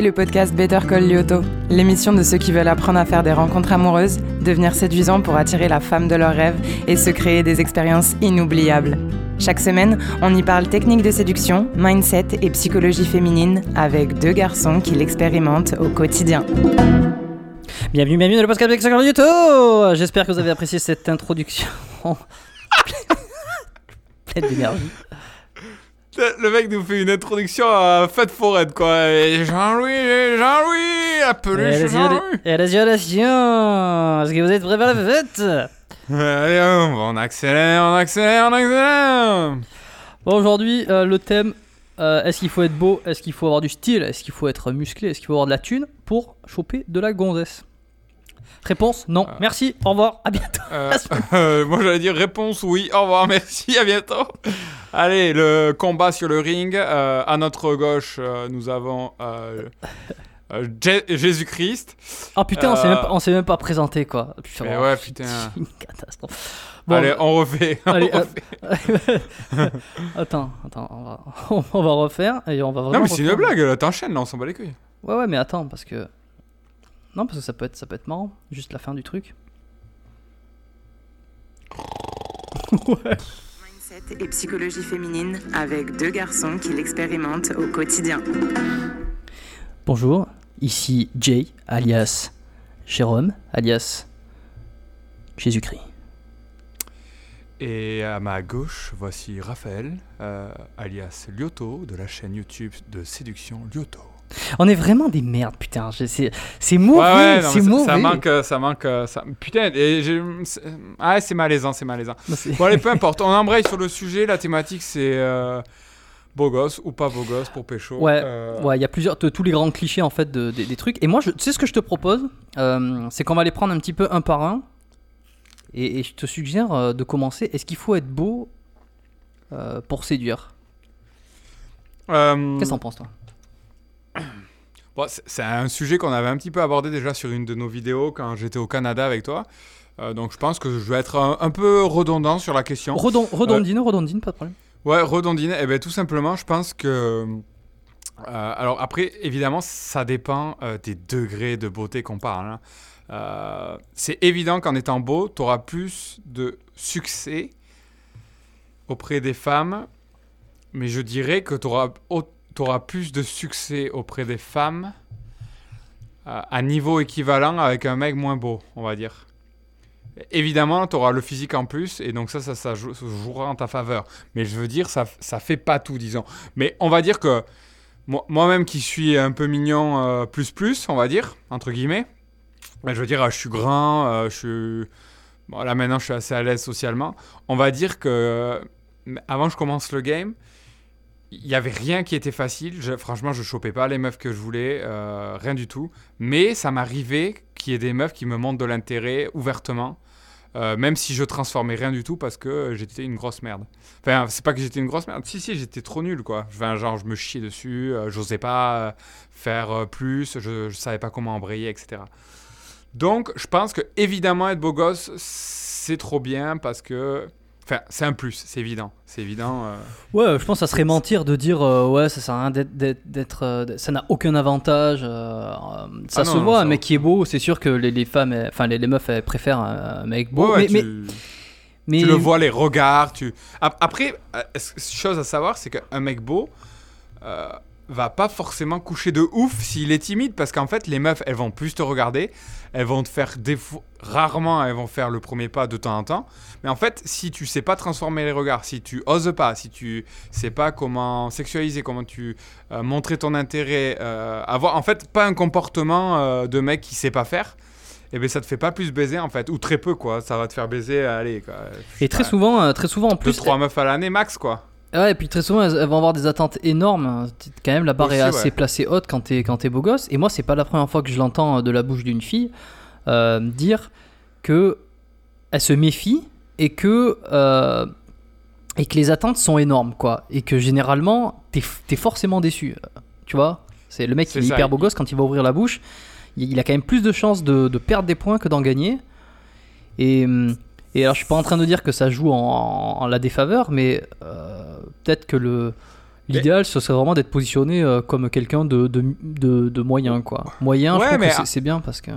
le podcast Better Call Lyoto, l'émission de ceux qui veulent apprendre à faire des rencontres amoureuses, devenir séduisants pour attirer la femme de leurs rêves et se créer des expériences inoubliables. Chaque semaine, on y parle technique de séduction, mindset et psychologie féminine avec deux garçons qui l'expérimentent au quotidien. Bienvenue, bienvenue dans le podcast Better Call Lyoto J'espère que vous avez apprécié cette introduction. Pleine d'énergie. Le mec nous fait une introduction à Fête Forêt, quoi. Jean-Louis, Jean-Louis, appelez Jean-Louis. Est-ce que vous êtes prêts pour la fête? Allez, on accélère, on accélère, on accélère. Bon, aujourd'hui, euh, le thème euh, est-ce qu'il faut être beau? Est-ce qu'il faut avoir du style? Est-ce qu'il faut être musclé? Est-ce qu'il faut avoir de la thune pour choper de la gonzesse? Réponse non. Merci, au revoir, à bientôt. Euh, euh, moi j'allais dire réponse oui, au revoir, merci, à bientôt. Allez, le combat sur le ring. Euh, à notre gauche, euh, nous avons euh, euh, Jé- Jésus-Christ. Ah putain, on s'est Euh, même, pas- on s'est même pas présenté quoi. Putain, Mais ouais, putain. c'est une catastrophe. Bon, Allez, on refait. on allez, refait. euh, attends, attends, on va, on va refaire et on va vraiment. non, mais c'est une blague, t'enchaînes, là, on s'en bat les couilles. Ouais, ouais, mais attends, parce que. Non, parce que ça peut être, ça peut être marrant. Juste la fin du truc. ouais. Mindset et psychologie féminine avec deux garçons qui l'expérimentent au quotidien. Bonjour, ici Jay, alias Jérôme, alias Jésus-Christ. Et à ma gauche, voici Raphaël, euh, alias Lyoto, de la chaîne YouTube de séduction Lyoto. On est vraiment des merdes, putain. C'est mauvais, Ouais, ouais, non, c'est mauvais. ça, manque, euh, ça manque, euh, ça... putain, j'ai- c'est- ah, c'est malaisant, c'est malaisant. C'est- Bon, allez, peu importe, on embraye sur le sujet, la thématique c'est euh, beau gosse ou pas beau gosse pour pécho. Ouais, Euh, Ouais, il y a plusieurs, tous les grands clichés en fait de- des- des trucs. Et moi, je, tu sais ce que je te propose, Euh, c'est qu'on va les prendre un petit peu un par un. Et, et je te suggère de commencer. Est-ce qu'il faut être beau euh, pour séduire? Qu'est-ce que t'en penses toi? Bon, c'est- un sujet qu'on avait un petit peu abordé déjà sur une de nos vidéos quand j'étais au Canada avec toi. Euh, donc je pense que je vais être un, un peu redondant sur la question. Redon, Redondine, redondine, pas de problème. Ouais, redondiner. Eh ben, tout simplement, je pense que. euh, alors, après, évidemment, ça dépend euh, des degrés de beauté qu'on parle. hein. Euh, c'est évident qu'en étant beau, tu auras plus de succès auprès des femmes, mais je dirais que tu auras, plus de succès auprès des femmes euh, à niveau équivalent avec un mec moins beau, on va dire. Évidemment, tu auras le physique en plus, et donc ça, ça, ça jou- ça jouera en ta faveur. Mais je veux dire, ça, ça fait pas tout, disons. Mais on va dire que moi- moi-même qui suis un peu mignon euh, plus plus, on va dire, entre guillemets, je veux dire, euh, je suis grand, je suis... Là maintenant, je suis assez à l'aise socialement. On va dire que avant je commence le game, il n'y avait rien qui était facile. Franchement, je chopais pas les meufs que je voulais, euh, rien du tout. Mais ça m'arrivait qu'il y ait des meufs qui me montrent de l'intérêt ouvertement. Euh, même si je transformais rien du tout parce que j'étais une grosse merde. Enfin, c'est pas que j'étais une grosse merde. Si, si, j'étais trop nul, quoi. Enfin, genre, je me chiais dessus, euh, j'osais pas euh, faire plus, je, je savais pas comment embrayer, etc. Donc, je pense que, évidemment, être beau gosse, c'est trop bien parce que. Enfin, c'est un plus, c'est évident. C'est évident. euh. Ouais, je pense que ça serait mentir de dire euh, ouais, ça sert à rien d'être, euh, ça n'a aucun avantage. ça Ah se non, non, voit, ça- un mec qui est beau, c'est sûr que les, les femmes, enfin les, les meufs, elles préfèrent un, mec beau. Ouais, ouais, mais, tu, mais, mais- tu le vois, les regards. Tu... Ap- Après, chose à savoir, c'est qu'un mec beau va pas forcément coucher de ouf s'il est timide parce qu'en fait, les meufs, elles vont plus te regarder. Elles vont te faire défaut. Rarement, elles vont faire le premier pas de temps en temps. Mais en fait, si tu sais pas transformer les regards, si tu oses pas, si tu sais pas comment sexualiser, comment tu euh, montrer ton intérêt, euh, avoir en fait pas un comportement euh, de mec qui sait pas faire, et ben ça te fait pas plus baiser en fait, ou très peu quoi. Ça va te faire baiser, allez quoi. et très souvent, euh, très souvent en plus, trois meufs à l'année max quoi. Ouais, et puis très souvent, elles, vont avoir des attentes énormes. Quand même, la barre est assez ouais. placée haute quand t'es, quand t'es beau gosse. Et moi, c'est pas la première fois que je l'entends euh, de la bouche d'une fille euh, dire que elle se méfie et que, euh, et que les attentes sont énormes, quoi. Et que généralement, t'es, t'es forcément déçu. Tu vois C'est le mec qui est ça, hyper beau il- gosse quand il va ouvrir la bouche. Il, a quand même plus de chances de, de perdre des points que d'en gagner. Et, hum, et alors, je suis pas en train de dire que ça joue en, en la défaveur, mais euh, peut-être que le, L'idéal, ce serait vraiment d'être positionné euh, comme quelqu'un de, de, de, de moyen, quoi. Moyen, je Ouais, trouve mais que c'est- bien parce que.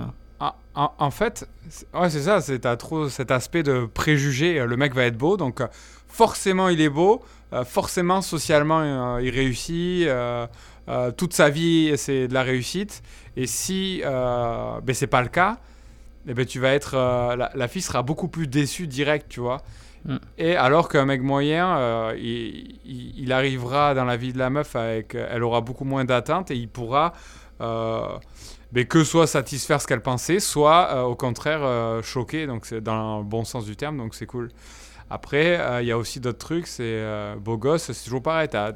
En, fait, c'est- ouais, c'est ça, c'est t'as trop cet aspect de préjugé. euh, Le mec va être beau, donc euh, forcément il est beau, forcément socialement il réussit, euh, toute sa vie c'est de la réussite. Et si euh, ben, c'est pas le cas, eh ben, tu vas être, euh, la, la fille sera beaucoup plus déçue direct, tu vois. Mm. Et alors qu'un mec moyen, euh, il, arrivera dans la vie de la meuf avec, elle aura beaucoup moins d'attentes et il pourra euh, mais que soit satisfaire ce qu'elle pensait, soit euh, au contraire euh, choquer, donc c'est dans le bon sens du terme, donc c'est cool. Après, euh, il y a aussi d'autres trucs, c'est euh, beau gosse, c'est toujours pareil, t'as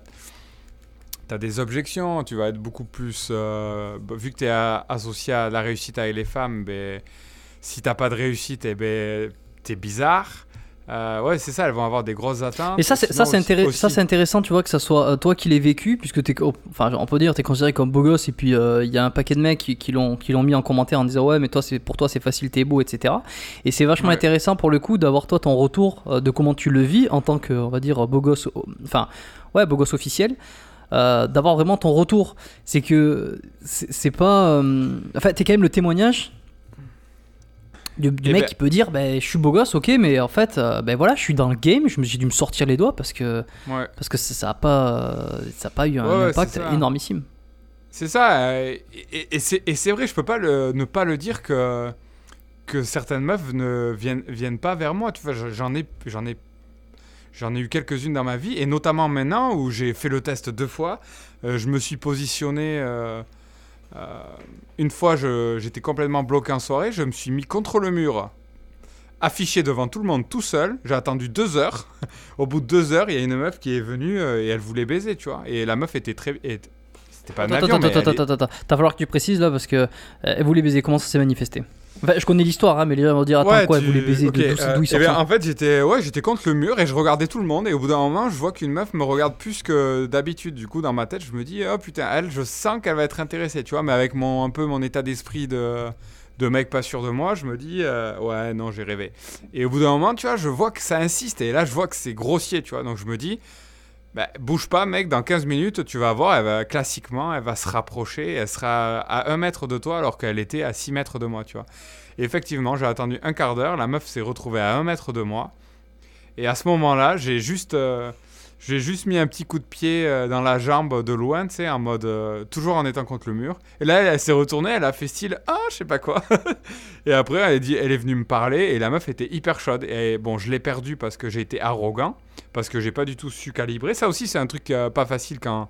as des objections, tu vas être beaucoup plus... euh, bah, vu que tu es associé à la réussite avec les femmes, ben, si t'as pas de réussite, eh ben, t'es bizarre. Euh, ouais, c'est ça, elles vont avoir des grosses attentes. Et ça, c'est ça, c'est c'est intéressant, tu vois, que ça soit euh, toi qui l'aies vécu, puisque t'es, enfin, on peut dire, t'es considéré comme beau gosse, et puis euh, il y a un paquet de mecs qui, qui l'ont, qui l'ont mis en commentaire en disant ouais, mais toi, c'est pour toi, c'est facile, t'es beau, etc. Et c'est vachement Ouais. intéressant pour le coup d'avoir toi ton retour euh, de comment tu le vis en tant que, on va dire, beau gosse, enfin, ouais, beau gosse officiel. euh, d'avoir vraiment ton retour, c'est que c'est, c'est pas, euh, enfin, t'es quand même le témoignage du, du Eh mec ben- qui peut dire ben je suis beau gosse ok mais en fait ben voilà je suis dans le game je me- j'ai dû me sortir les doigts parce que Ouais. parce que ça, ça a pas ça a pas eu un Ouais, impact énormissime C'est ça, euh, et, et- c'est et c'est vrai, je peux pas le- ne pas le dire que, que certaines meufs ne viennent, viennent pas vers moi. Tu vois, je- j'en ai, j'en ai, j'en ai eu quelques-unes dans ma vie, et notamment maintenant où j'ai fait le test deux fois, euh, je me suis positionné. euh, une fois, j'étais complètement bloqué en soirée, je me suis mis contre le mur, affiché devant tout le monde tout seul. J'ai attendu deux heures. Au bout de deux heures, il y a une meuf qui est venue euh, et elle voulait baiser, tu vois. Et la meuf était très. C'était pas un attends avion, attends mais attends est- attends attends falloir que tu précises là parce que euh, elle voulait baiser comment ça s'est manifesté? Enfin, je connais l'histoire hein, mais les gens vont dire attends Ouais, quoi elle tu- voulait baiser de- d'où euh, bien, En fait, j'étais ouais, j'étais contre le mur et je regardais tout le monde. Et au bout d'un moment, je vois qu'une meuf me regarde plus que d'habitude. Du coup, dans ma tête, je me dis, oh putain, elle, je sens qu'elle va être intéressée, tu vois. Mais avec mon, un peu mon état d'esprit de, de mec pas sûr de moi, je me dis, euh, ouais, non, j'ai rêvé. Et au bout d'un moment, tu vois, je vois que ça insiste. Et là, je vois que c'est grossier, tu vois. Donc, je me dis, bah, bouge pas, mec, dans 15 minutes, tu vas voir, elle va, classiquement, elle va se rapprocher, elle sera à 1 mètre de toi alors qu'elle était à 6 mètres de moi, tu vois. Effectivement, j'ai attendu un quart d'heure, la meuf s'est retrouvée à 1 mètre de moi. Et à ce moment-là, j'ai juste, euh, juste mis un petit coup de pied euh, dans la jambe de loin, tu sais, en mode, euh, toujours en étant contre le mur. Et là, elle, s'est retournée, elle a fait style, ah, je sais pas quoi. et après, elle, dit, elle est venue me parler et la meuf était hyper chaude. Et bon, je l'ai perdue parce que j'ai été arrogant, parce que j'ai pas du tout su calibrer. Ça aussi, c'est un truc euh, pas facile quand,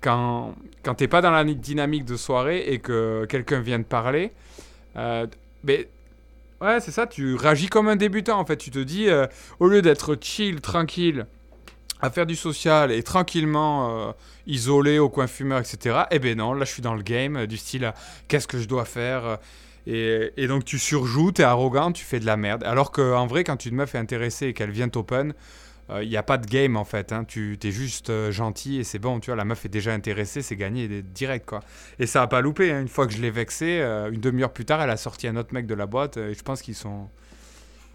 quand, quand t'es pas dans la dynamique de soirée et que quelqu'un vient te parler. Euh, mais ouais, c'est ça, tu réagis comme un débutant en fait. Tu te dis, euh, au lieu d'être chill, tranquille, à faire du social et tranquillement isolé au coin fumeur, etc. Eh ben non, là je suis dans le game, du style, qu'est-ce que je dois faire et, et donc tu surjoues, t'es arrogant, tu fais de la merde. Alors qu'en vrai, quand une meuf est intéressée et qu'elle vient t'open, il n'y a pas de game en fait. Hein. Tu es juste euh, gentil et c'est bon, tu vois, la meuf est déjà intéressée, c'est gagné direct quoi. Et ça a pas loupé, hein. une fois que je l'ai vexé, euh, une demi-heure plus tard, elle a sorti un autre mec de la boîte euh, et je pense qu'ils sont.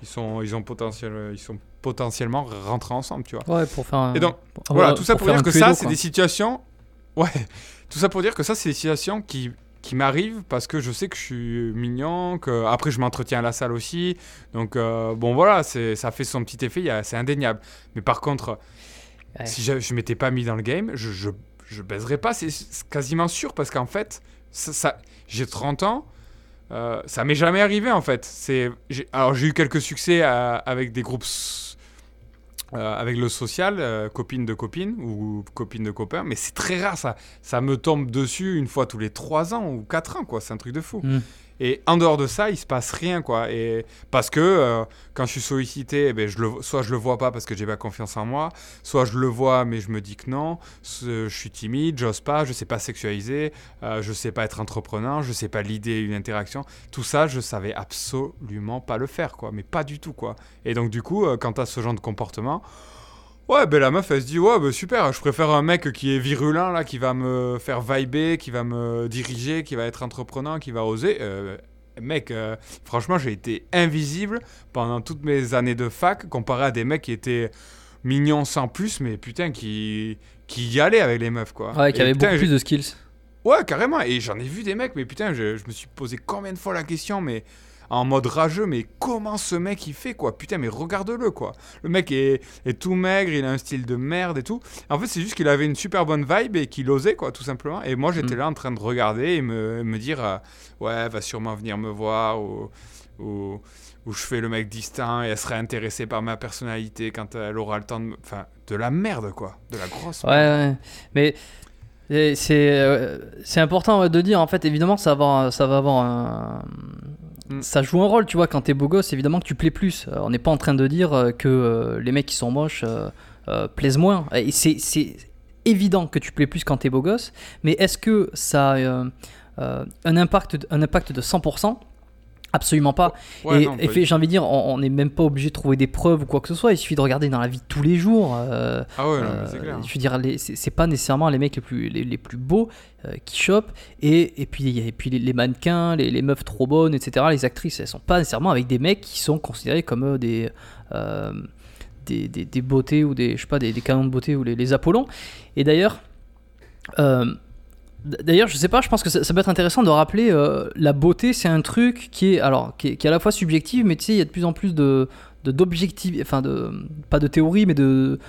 Ils sont, ils, ont potentiel, ils sont potentiellement rentrés ensemble, tu vois. ouais pour faire un- Et donc, Voilà, tout ça pour, dire que ça, c'est des situations. Ouais, tout ça pour dire que ça, c'est des situations qui, qui m'arrivent parce que je sais que je suis mignon, que après je m'entretiens à la salle aussi. Donc, euh, bon, voilà, c'est, ça fait son petit effet, c'est indéniable. Mais par contre, Ouais. si je, je m'étais pas mis dans le game, je, je, je baiserais pas, c'est, quasiment sûr parce qu'en fait, ça, ça- j'ai 30 ans. euh, ça m'est jamais arrivé en fait. Alors j'ai eu quelques succès à- avec des groupes euh, avec le social, euh, copine de copine ou copine de copain, mais c'est très rare ça. Ça me tombe dessus une fois tous les 3 ans ou 4 ans quoi, c'est un truc de fou. Mm. Et en dehors de ça, il se passe rien quoi. Et parce que euh, quand je suis sollicité, eh ben, je le, soit je le vois pas parce que j'ai pas confiance en moi, soit je le vois mais je me dis que non, je suis timide, j'ose pas, je sais pas sexualiser, euh, je sais pas être entrepreneur, je sais pas l'idée une interaction. Tout ça, je savais absolument pas le faire quoi, mais pas du tout quoi. Et donc du coup, euh, quand t'as ce genre de comportement, ouais, ben la meuf elle se dit ouais, ben super, je préfère un mec qui est virulent là, qui va me faire vibrer, qui va me diriger, qui va être entrepreneur, qui va oser. Euh, mec, euh, franchement, j'ai été invisible pendant toutes mes années de fac comparé à des mecs qui étaient mignons sans plus, mais putain, qui qui y allait avec les meufs, quoi. Ouais, qui putain, beaucoup plus de skills. Ouais, carrément. Et j'en ai vu des mecs, mais putain, je, je me suis posé combien de fois la question, mais en mode rageux, mais comment ce mec il fait, quoi? Putain, mais regarde-le, quoi. Le mec est, est tout maigre, il a un style de merde et tout. En fait, c'est juste qu'il avait une super bonne vibe et qu'il osait, quoi, tout simplement. Et moi, j'étais Mm. là en train de regarder et me, me dire, euh, ouais, va sûrement venir me voir ou. ou où je fais le mec distinct et elle serait intéressée par ma personnalité quand elle aura le temps de... me- Enfin, de la merde, quoi. De la grosse Ouais, merde. ouais. Mais c'est euh, important de dire, en fait, évidemment, ça va ça va avoir un. Mm. Ça joue un rôle, tu vois, quand t'es beau gosse, évidemment que tu plais plus. Euh, on n'est pas en train de dire euh, que euh, les mecs qui sont moches plaisent moins. Et c'est évident que tu plais plus quand t'es beau gosse, mais est-ce que ça a un, impact, un impact de 100% Absolument pas. Ouais, et fait, j'ai envie de dire, on n'est même pas obligé de trouver des preuves ou quoi que ce soit. Il suffit de regarder dans la vie de tous les jours. euh, Ah ouais, euh, c'est clair. je veux dire, c'est pas nécessairement les mecs les plus, les, les plus beaux euh, qui chopent. Et, et puis, et puis les, les mannequins, les, les meufs trop bonnes, etc. Les actrices, elles sont pas nécessairement avec des mecs qui sont considérés comme des, des, des, des beautés ou des, je sais pas, des, des canons de beauté ou les, les Apollons. Et d'ailleurs, euh, D'ailleurs, je sais pas, je pense que ça, ça peut être intéressant de rappeler euh, la beauté, c'est un truc qui est alors qui est, qui est à la fois subjectif, mais tu sais, il y a de plus en plus de d'objectifs, enfin de pas de théorie, mais de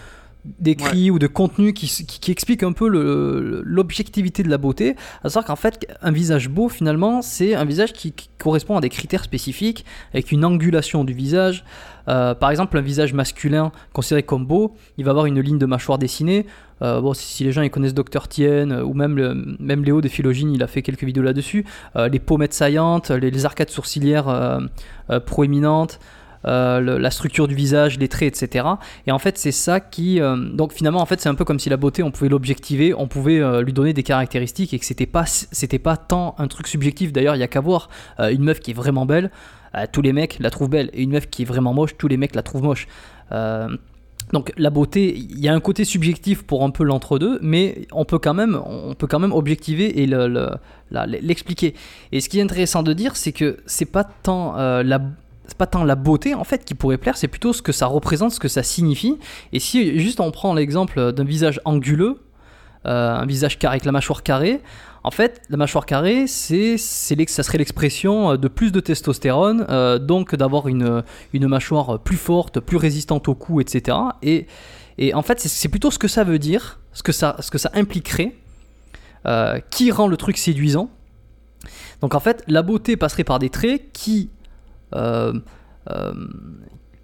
d'écrits ou de contenu qui, qui, qui explique un peu l'objectivité de la beauté. À savoir qu'en fait, un visage beau, finalement, c'est un visage qui, qui correspond à des critères spécifiques, avec une angulation du visage. Euh, par exemple, un visage masculin considéré comme beau, il va avoir une ligne de mâchoire dessinée. Euh, bon, si, les gens ils connaissent Dr. Tien euh, ou même, même Léo des Philogines, il a fait quelques vidéos là-dessus. Euh, les pommettes saillantes, les, arcades sourcilières proéminentes, la structure du visage, les traits, etc. Et en fait, c'est ça qui. donc finalement, en fait, c'est un peu comme si la beauté, on pouvait l'objectiver, on pouvait lui donner des caractéristiques et que c'était pas, c'était pas tant un truc subjectif. D'ailleurs, il y a qu'à voir une meuf qui est vraiment belle, tous les mecs la trouvent belle, et une meuf qui est vraiment moche, tous les mecs la trouvent moche. Euh, donc la beauté, il y a un côté subjectif pour un peu l'entre-deux, mais on peut quand même, on peut quand même objectiver et le- le- l'expliquer. Et ce qui est intéressant de dire, c'est que c'est pas tant euh, la c'est pas tant la beauté en fait qui pourrait plaire, c'est plutôt ce que ça représente, ce que ça signifie. Et si juste on prend l'exemple d'un visage anguleux, un visage carré avec la mâchoire carrée, en fait, la mâchoire carrée, c'est, ça serait l'expression euh, de plus de testostérone, euh, donc d'avoir une, mâchoire plus forte, plus résistante au coup, etc. Et, et en fait, c'est, plutôt ce que ça veut dire, ce que ça, impliquerait, euh, qui rend le truc séduisant. Donc en fait, la beauté passerait par des traits qui, euh, euh,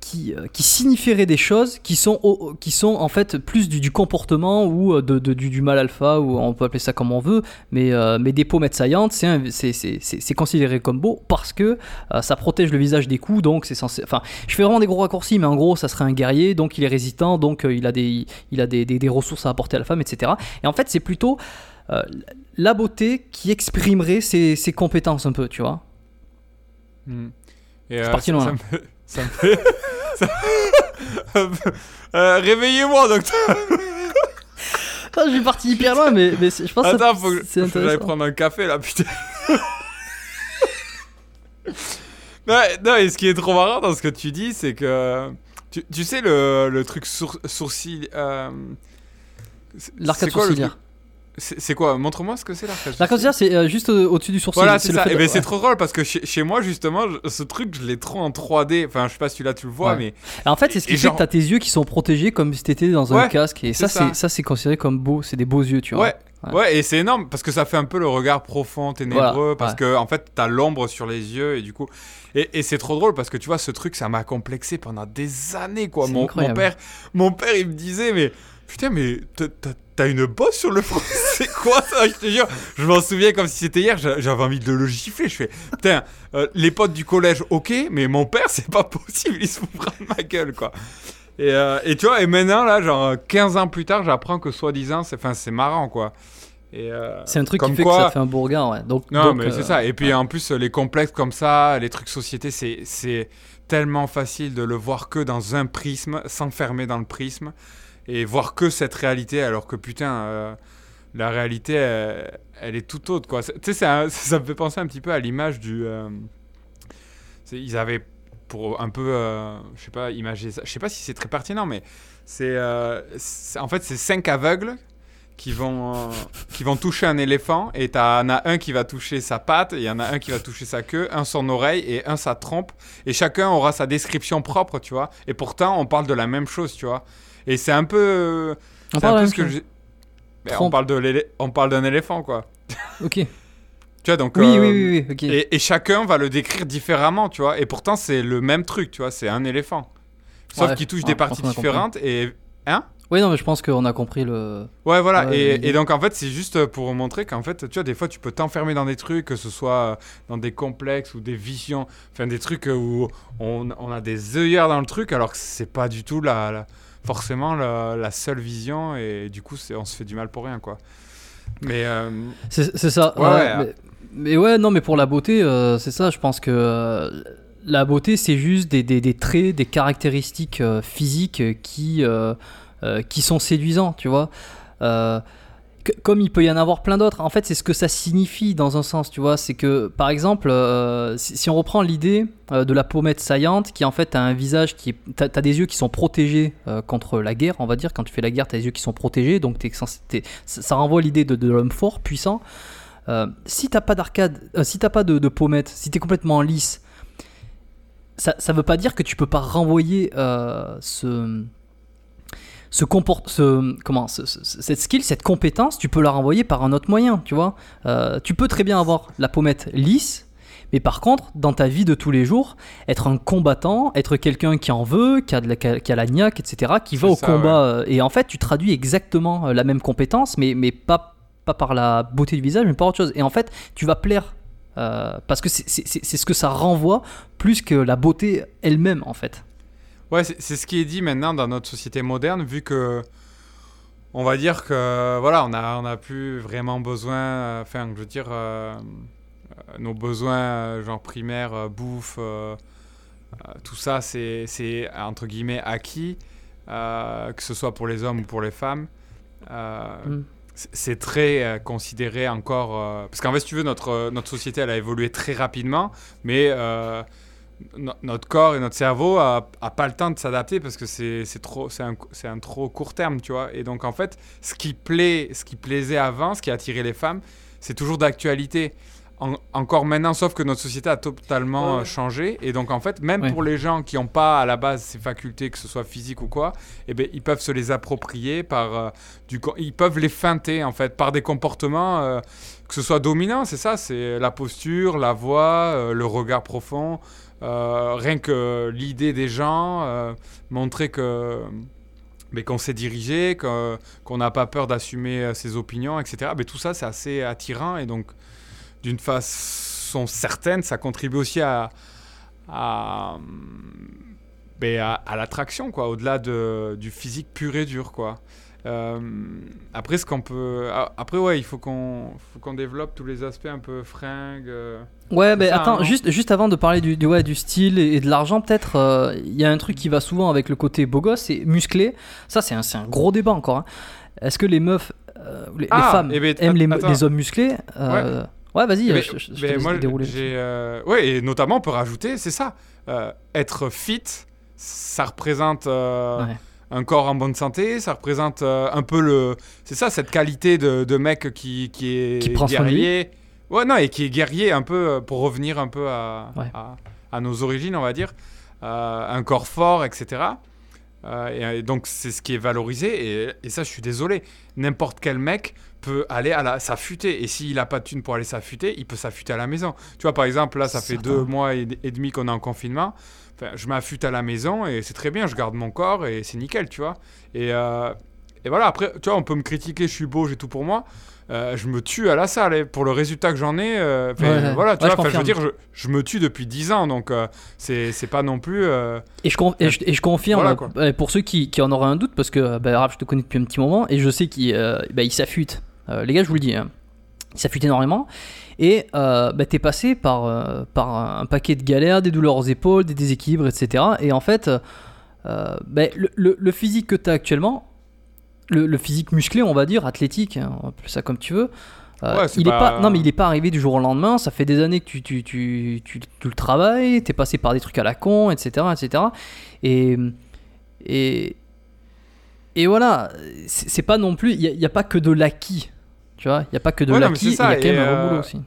qui, euh, qui signifieraient des choses qui sont, au- qui sont en fait plus du, du comportement ou euh, de, de- du, du mal alpha, ou on peut appeler ça comme on veut, mais, euh, mais des pommettes saillantes, c'est, considéré comme beau parce que euh, ça protège le visage des coups, donc c'est censé... Enfin, je fais vraiment des gros raccourcis, mais en gros, ça serait un guerrier, donc il est résistant, donc euh, il a, des, il a des, des- des ressources à apporter à la femme, etc. Et en fait, c'est plutôt euh, la beauté qui exprimerait ses, ses compétences un peu, tu vois. Hmm. Et, ça, me fait- ça me fait. ça- Euh, Réveillez-moi, docteur. Ah, je suis parti hyper loin, mais, je pense que Attends, faut que, c'est faut que j'aille prendre un café là, putain. non, non, et ce qui est trop marrant dans ce que tu dis, c'est que. Tu, tu sais, le, le truc sour- sourcil. euh, L'arcade sourcilière. C'est quoi Montre-moi ce que c'est l'arcade L'arcade sourcilière, c'est euh, juste euh, au-dessus du sourcil. Voilà, c'est ça. Et de- ben c'est trop drôle parce que chez, chez moi, justement, je- ce truc, je l'ai trop en 3D. Enfin, je sais pas si là tu le vois, Ouais. mais. Alors, en fait, c'est ce qui fait que t'as tes yeux qui sont protégés comme si t'étais dans un Ouais, casque. Et ça, c'est ça. c'est considéré comme beau. C'est des beaux yeux, tu vois. Ouais. Ouais, et c'est énorme parce que ça fait un peu le regard profond, ténébreux, Voilà, parce ouais. que en fait, t'as l'ombre sur les yeux et du coup. Et, et c'est trop drôle parce que tu vois, ce truc, ça m'a complexé pendant des années, quoi. Mon, père, mon père, il me disait, mais putain, mais t'as- une bosse sur le front, c'est quoi ça Je te jure, je m'en souviens comme si c'était hier, j'a- j'avais envie de le gifler. Je fais, putain, euh, les potes du collège, ok, mais mon père, c'est pas possible, il se fout vraiment de ma gueule, quoi. Et, euh, et tu vois, et maintenant, là, genre 15 ans plus tard, j'apprends que soi-disant, c'est enfin, c'est marrant, quoi. Euh, C'est un truc comme qui fait quoi- que ça fait un beau regard, ouais. Donc, non, donc, mais euh, c'est ça. Et puis en plus, les complexes comme ça, les trucs société, c'est c'est tellement facile de le voir que dans un prisme, s'enfermer dans le prisme et voir que cette réalité, alors que putain, euh, la réalité, elle, elle est tout autre, quoi. Tu sais, un- ça me fait penser un petit peu à l'image du. euh, ils avaient pour un peu, euh, je sais pas, imager ça. Je sais pas si c'est très pertinent, mais c'est euh, en fait c'est cinq aveugles qui vont, euh, qui vont toucher un éléphant et t'en as un qui va toucher sa patte, il y en a un qui va toucher sa queue, un son oreille et un sa trompe. Et chacun aura sa description propre, tu vois. Et pourtant, on parle de la même chose, tu vois. Et c'est un peu. On parle un peu ce que je-. Ben, on parle de on parle d'un éléphant, quoi. Ok. Tu vois, donc. Oui, euh, oui, oui, oui. Et, et chacun va le décrire différemment, tu vois. Et pourtant, c'est le même truc, tu vois. C'est un éléphant. Sauf Ouais, qu'il touche ouais, des parties différentes et. Hein? Oui, non, mais je pense qu'on a compris le. Ouais, voilà. Ouais, et, donc, en fait, c'est juste pour montrer qu'en fait, tu vois, des fois, tu peux t'enfermer dans des trucs, que ce soit euh, dans des complexes ou des visions, enfin, des trucs où on, on a des œillères dans le truc, alors que c'est pas du tout la, la- forcément la, la seule vision, et du coup, c'est- on se fait du mal pour rien, quoi. Mais. euh, C'est c'est ça. Ouais, mais, mais ouais, non, mais pour la beauté, euh, c'est ça. Je pense que euh, la beauté, c'est juste des, des- des traits, des caractéristiques euh, physiques qui, qui sont séduisants, tu vois. Comme il peut y en avoir plein d'autres, en fait, c'est ce que ça signifie dans un sens, tu vois. C'est que, par exemple, euh, si, on reprend l'idée euh, de la pommette saillante, qui en fait a un visage qui est. T'as as des yeux qui sont protégés euh, contre la guerre, on va dire. Quand tu fais la guerre, t'as les yeux qui sont protégés, donc t'es- ça renvoie l'idée de, l'homme fort, puissant. Si t'as pas d'arcade, si t'as pas de, de pommette, si t'es complètement lisse, ça, ça veut pas dire que tu peux pas renvoyer ce, ce comment, ce- ce- cette skill, cette compétence, tu peux la renvoyer par un autre moyen, tu vois. Euh, tu peux très bien avoir la pommette lisse, mais par contre, dans ta vie de tous les jours, être un combattant, être quelqu'un qui en veut, qui a, de la, qui a- la niaque, etc., qui va au ça, combat, euh, et en fait, tu traduis exactement euh, la même compétence, mais, mais pas, pas par la beauté du visage, mais par autre chose. Et en fait, tu vas plaire. euh, parce que c'est ce que ça renvoie plus que la beauté elle-même en fait. Ouais, c'est ce qui est dit maintenant dans notre société moderne, vu que on va dire que voilà, on a on a plus vraiment besoin, euh, enfin, je veux dire, euh, nos besoins euh, genre primaires, bouffe, euh, tout ça, c'est entre guillemets acquis, euh, que ce soit pour les hommes ou pour les femmes. Mm. c'est- très considéré encore. parce qu'en fait, si tu veux, notre, notre société, elle a évolué très rapidement, mais no- notre corps et notre cerveau a, a pas le temps de s'adapter parce que c'est trop c'est un, un trop court terme tu vois. Et donc en fait ce qui plaît ce qui plaisait avant ce qui attirait les femmes c'est toujours d'actualité. En- encore maintenant sauf que notre société a totalement Ouais, euh, changé. Et donc en fait même Ouais. pour les gens qui n'ont pas à la base ces facultés que ce soit physique ou quoi eh ben ils peuvent se les approprier par euh, du ils peuvent les feinter en fait par des comportements euh, que ce soit dominant, c'est ça, c'est la posture, la voix, euh, le regard profond, euh, rien que l'idée des gens, euh, montrer que mais qu'on sait diriger, que- qu'on n'a pas peur d'assumer euh, ses opinions, etc. Mais tout ça, c'est assez attirant et donc d'une façon certaine, ça contribue aussi à, à, à, l'attraction, quoi, au-delà de, du physique pur et dur, quoi. Euh, après, ce qu'on peut, ah, après ouais, il faut qu'on, qu'on développe tous les aspects un peu fringues. euh. Ouais, mais attends, juste, juste avant de parler du, du, ouais, du style et, et de l'argent, peut-être, euh, il y a un truc qui va souvent avec le côté beau gosse, c'est musclé. Ça, c'est un, un gros débat encore. hein. Est-ce que les meufs, euh, les, les Ah, femmes eh ben, aiment les, hommes musclés Ouais, vas-y, Eh ben, je, je- je te ben, moi, dérouler. ouais, et notamment on peut rajouter, c'est ça, être fit, ça représente Ouais. Un corps en bonne santé, ça représente euh, un peu le, c'est ça, cette qualité de, de mec qui, qui est Qui prend guerrier, ouais, non, et qui est guerrier un peu euh, pour revenir un peu à, Ouais. à, à nos origines, on va dire, Euh, un corps fort, etc. Euh, et, et donc c'est ce qui est valorisé et, et ça je suis désolé n'importe quel mec peut aller à la s'affûter et s'il a pas de thune pour aller s'affûter il peut s'affûter à la maison tu vois par exemple là ça fait Certain. deux mois et, et demi qu'on est en confinement Enfin, je m'affûte à la maison et c'est très bien je garde mon corps et c'est nickel tu vois. Et, euh, et voilà après tu vois on peut me critiquer je suis beau j'ai tout pour moi. Euh, je me tue à la salle et pour le résultat que j'en ai euh, Ouais, voilà tu Ouais, vois je veux dire je, je me tue depuis 10 ans donc c'est pas non plus Et je, con- et je, et je confirme, Voilà, pour ceux qui, qui en auraient un doute, parce que bah, Raph, je te connais depuis un petit moment, et je sais qu'il bah, s'affûte. Les gars, je vous le dis, hein, il s'affûte énormément. Et euh, bah, t'es passé par, euh, par un paquet de galères, des douleurs aux épaules, des déséquilibres, etc. Et en fait, euh, bah, le, le- le physique que t'as actuellement, le, le physique musclé, on va dire, athlétique, hein, on appelle ça comme tu veux. Ouais, il est pas- non mais il est pas arrivé du jour au lendemain. Ça fait des années que tu, tu, tu, tu, tu le travailles. T'es passé par des trucs à la con, etc., etc. Et et et voilà, c'est c'est pas non plus, il n'y a, pas que de l'acquis, tu vois, il n'y a pas que de Ouais, l'acquis, il y a quand même un euh, boulot aussi.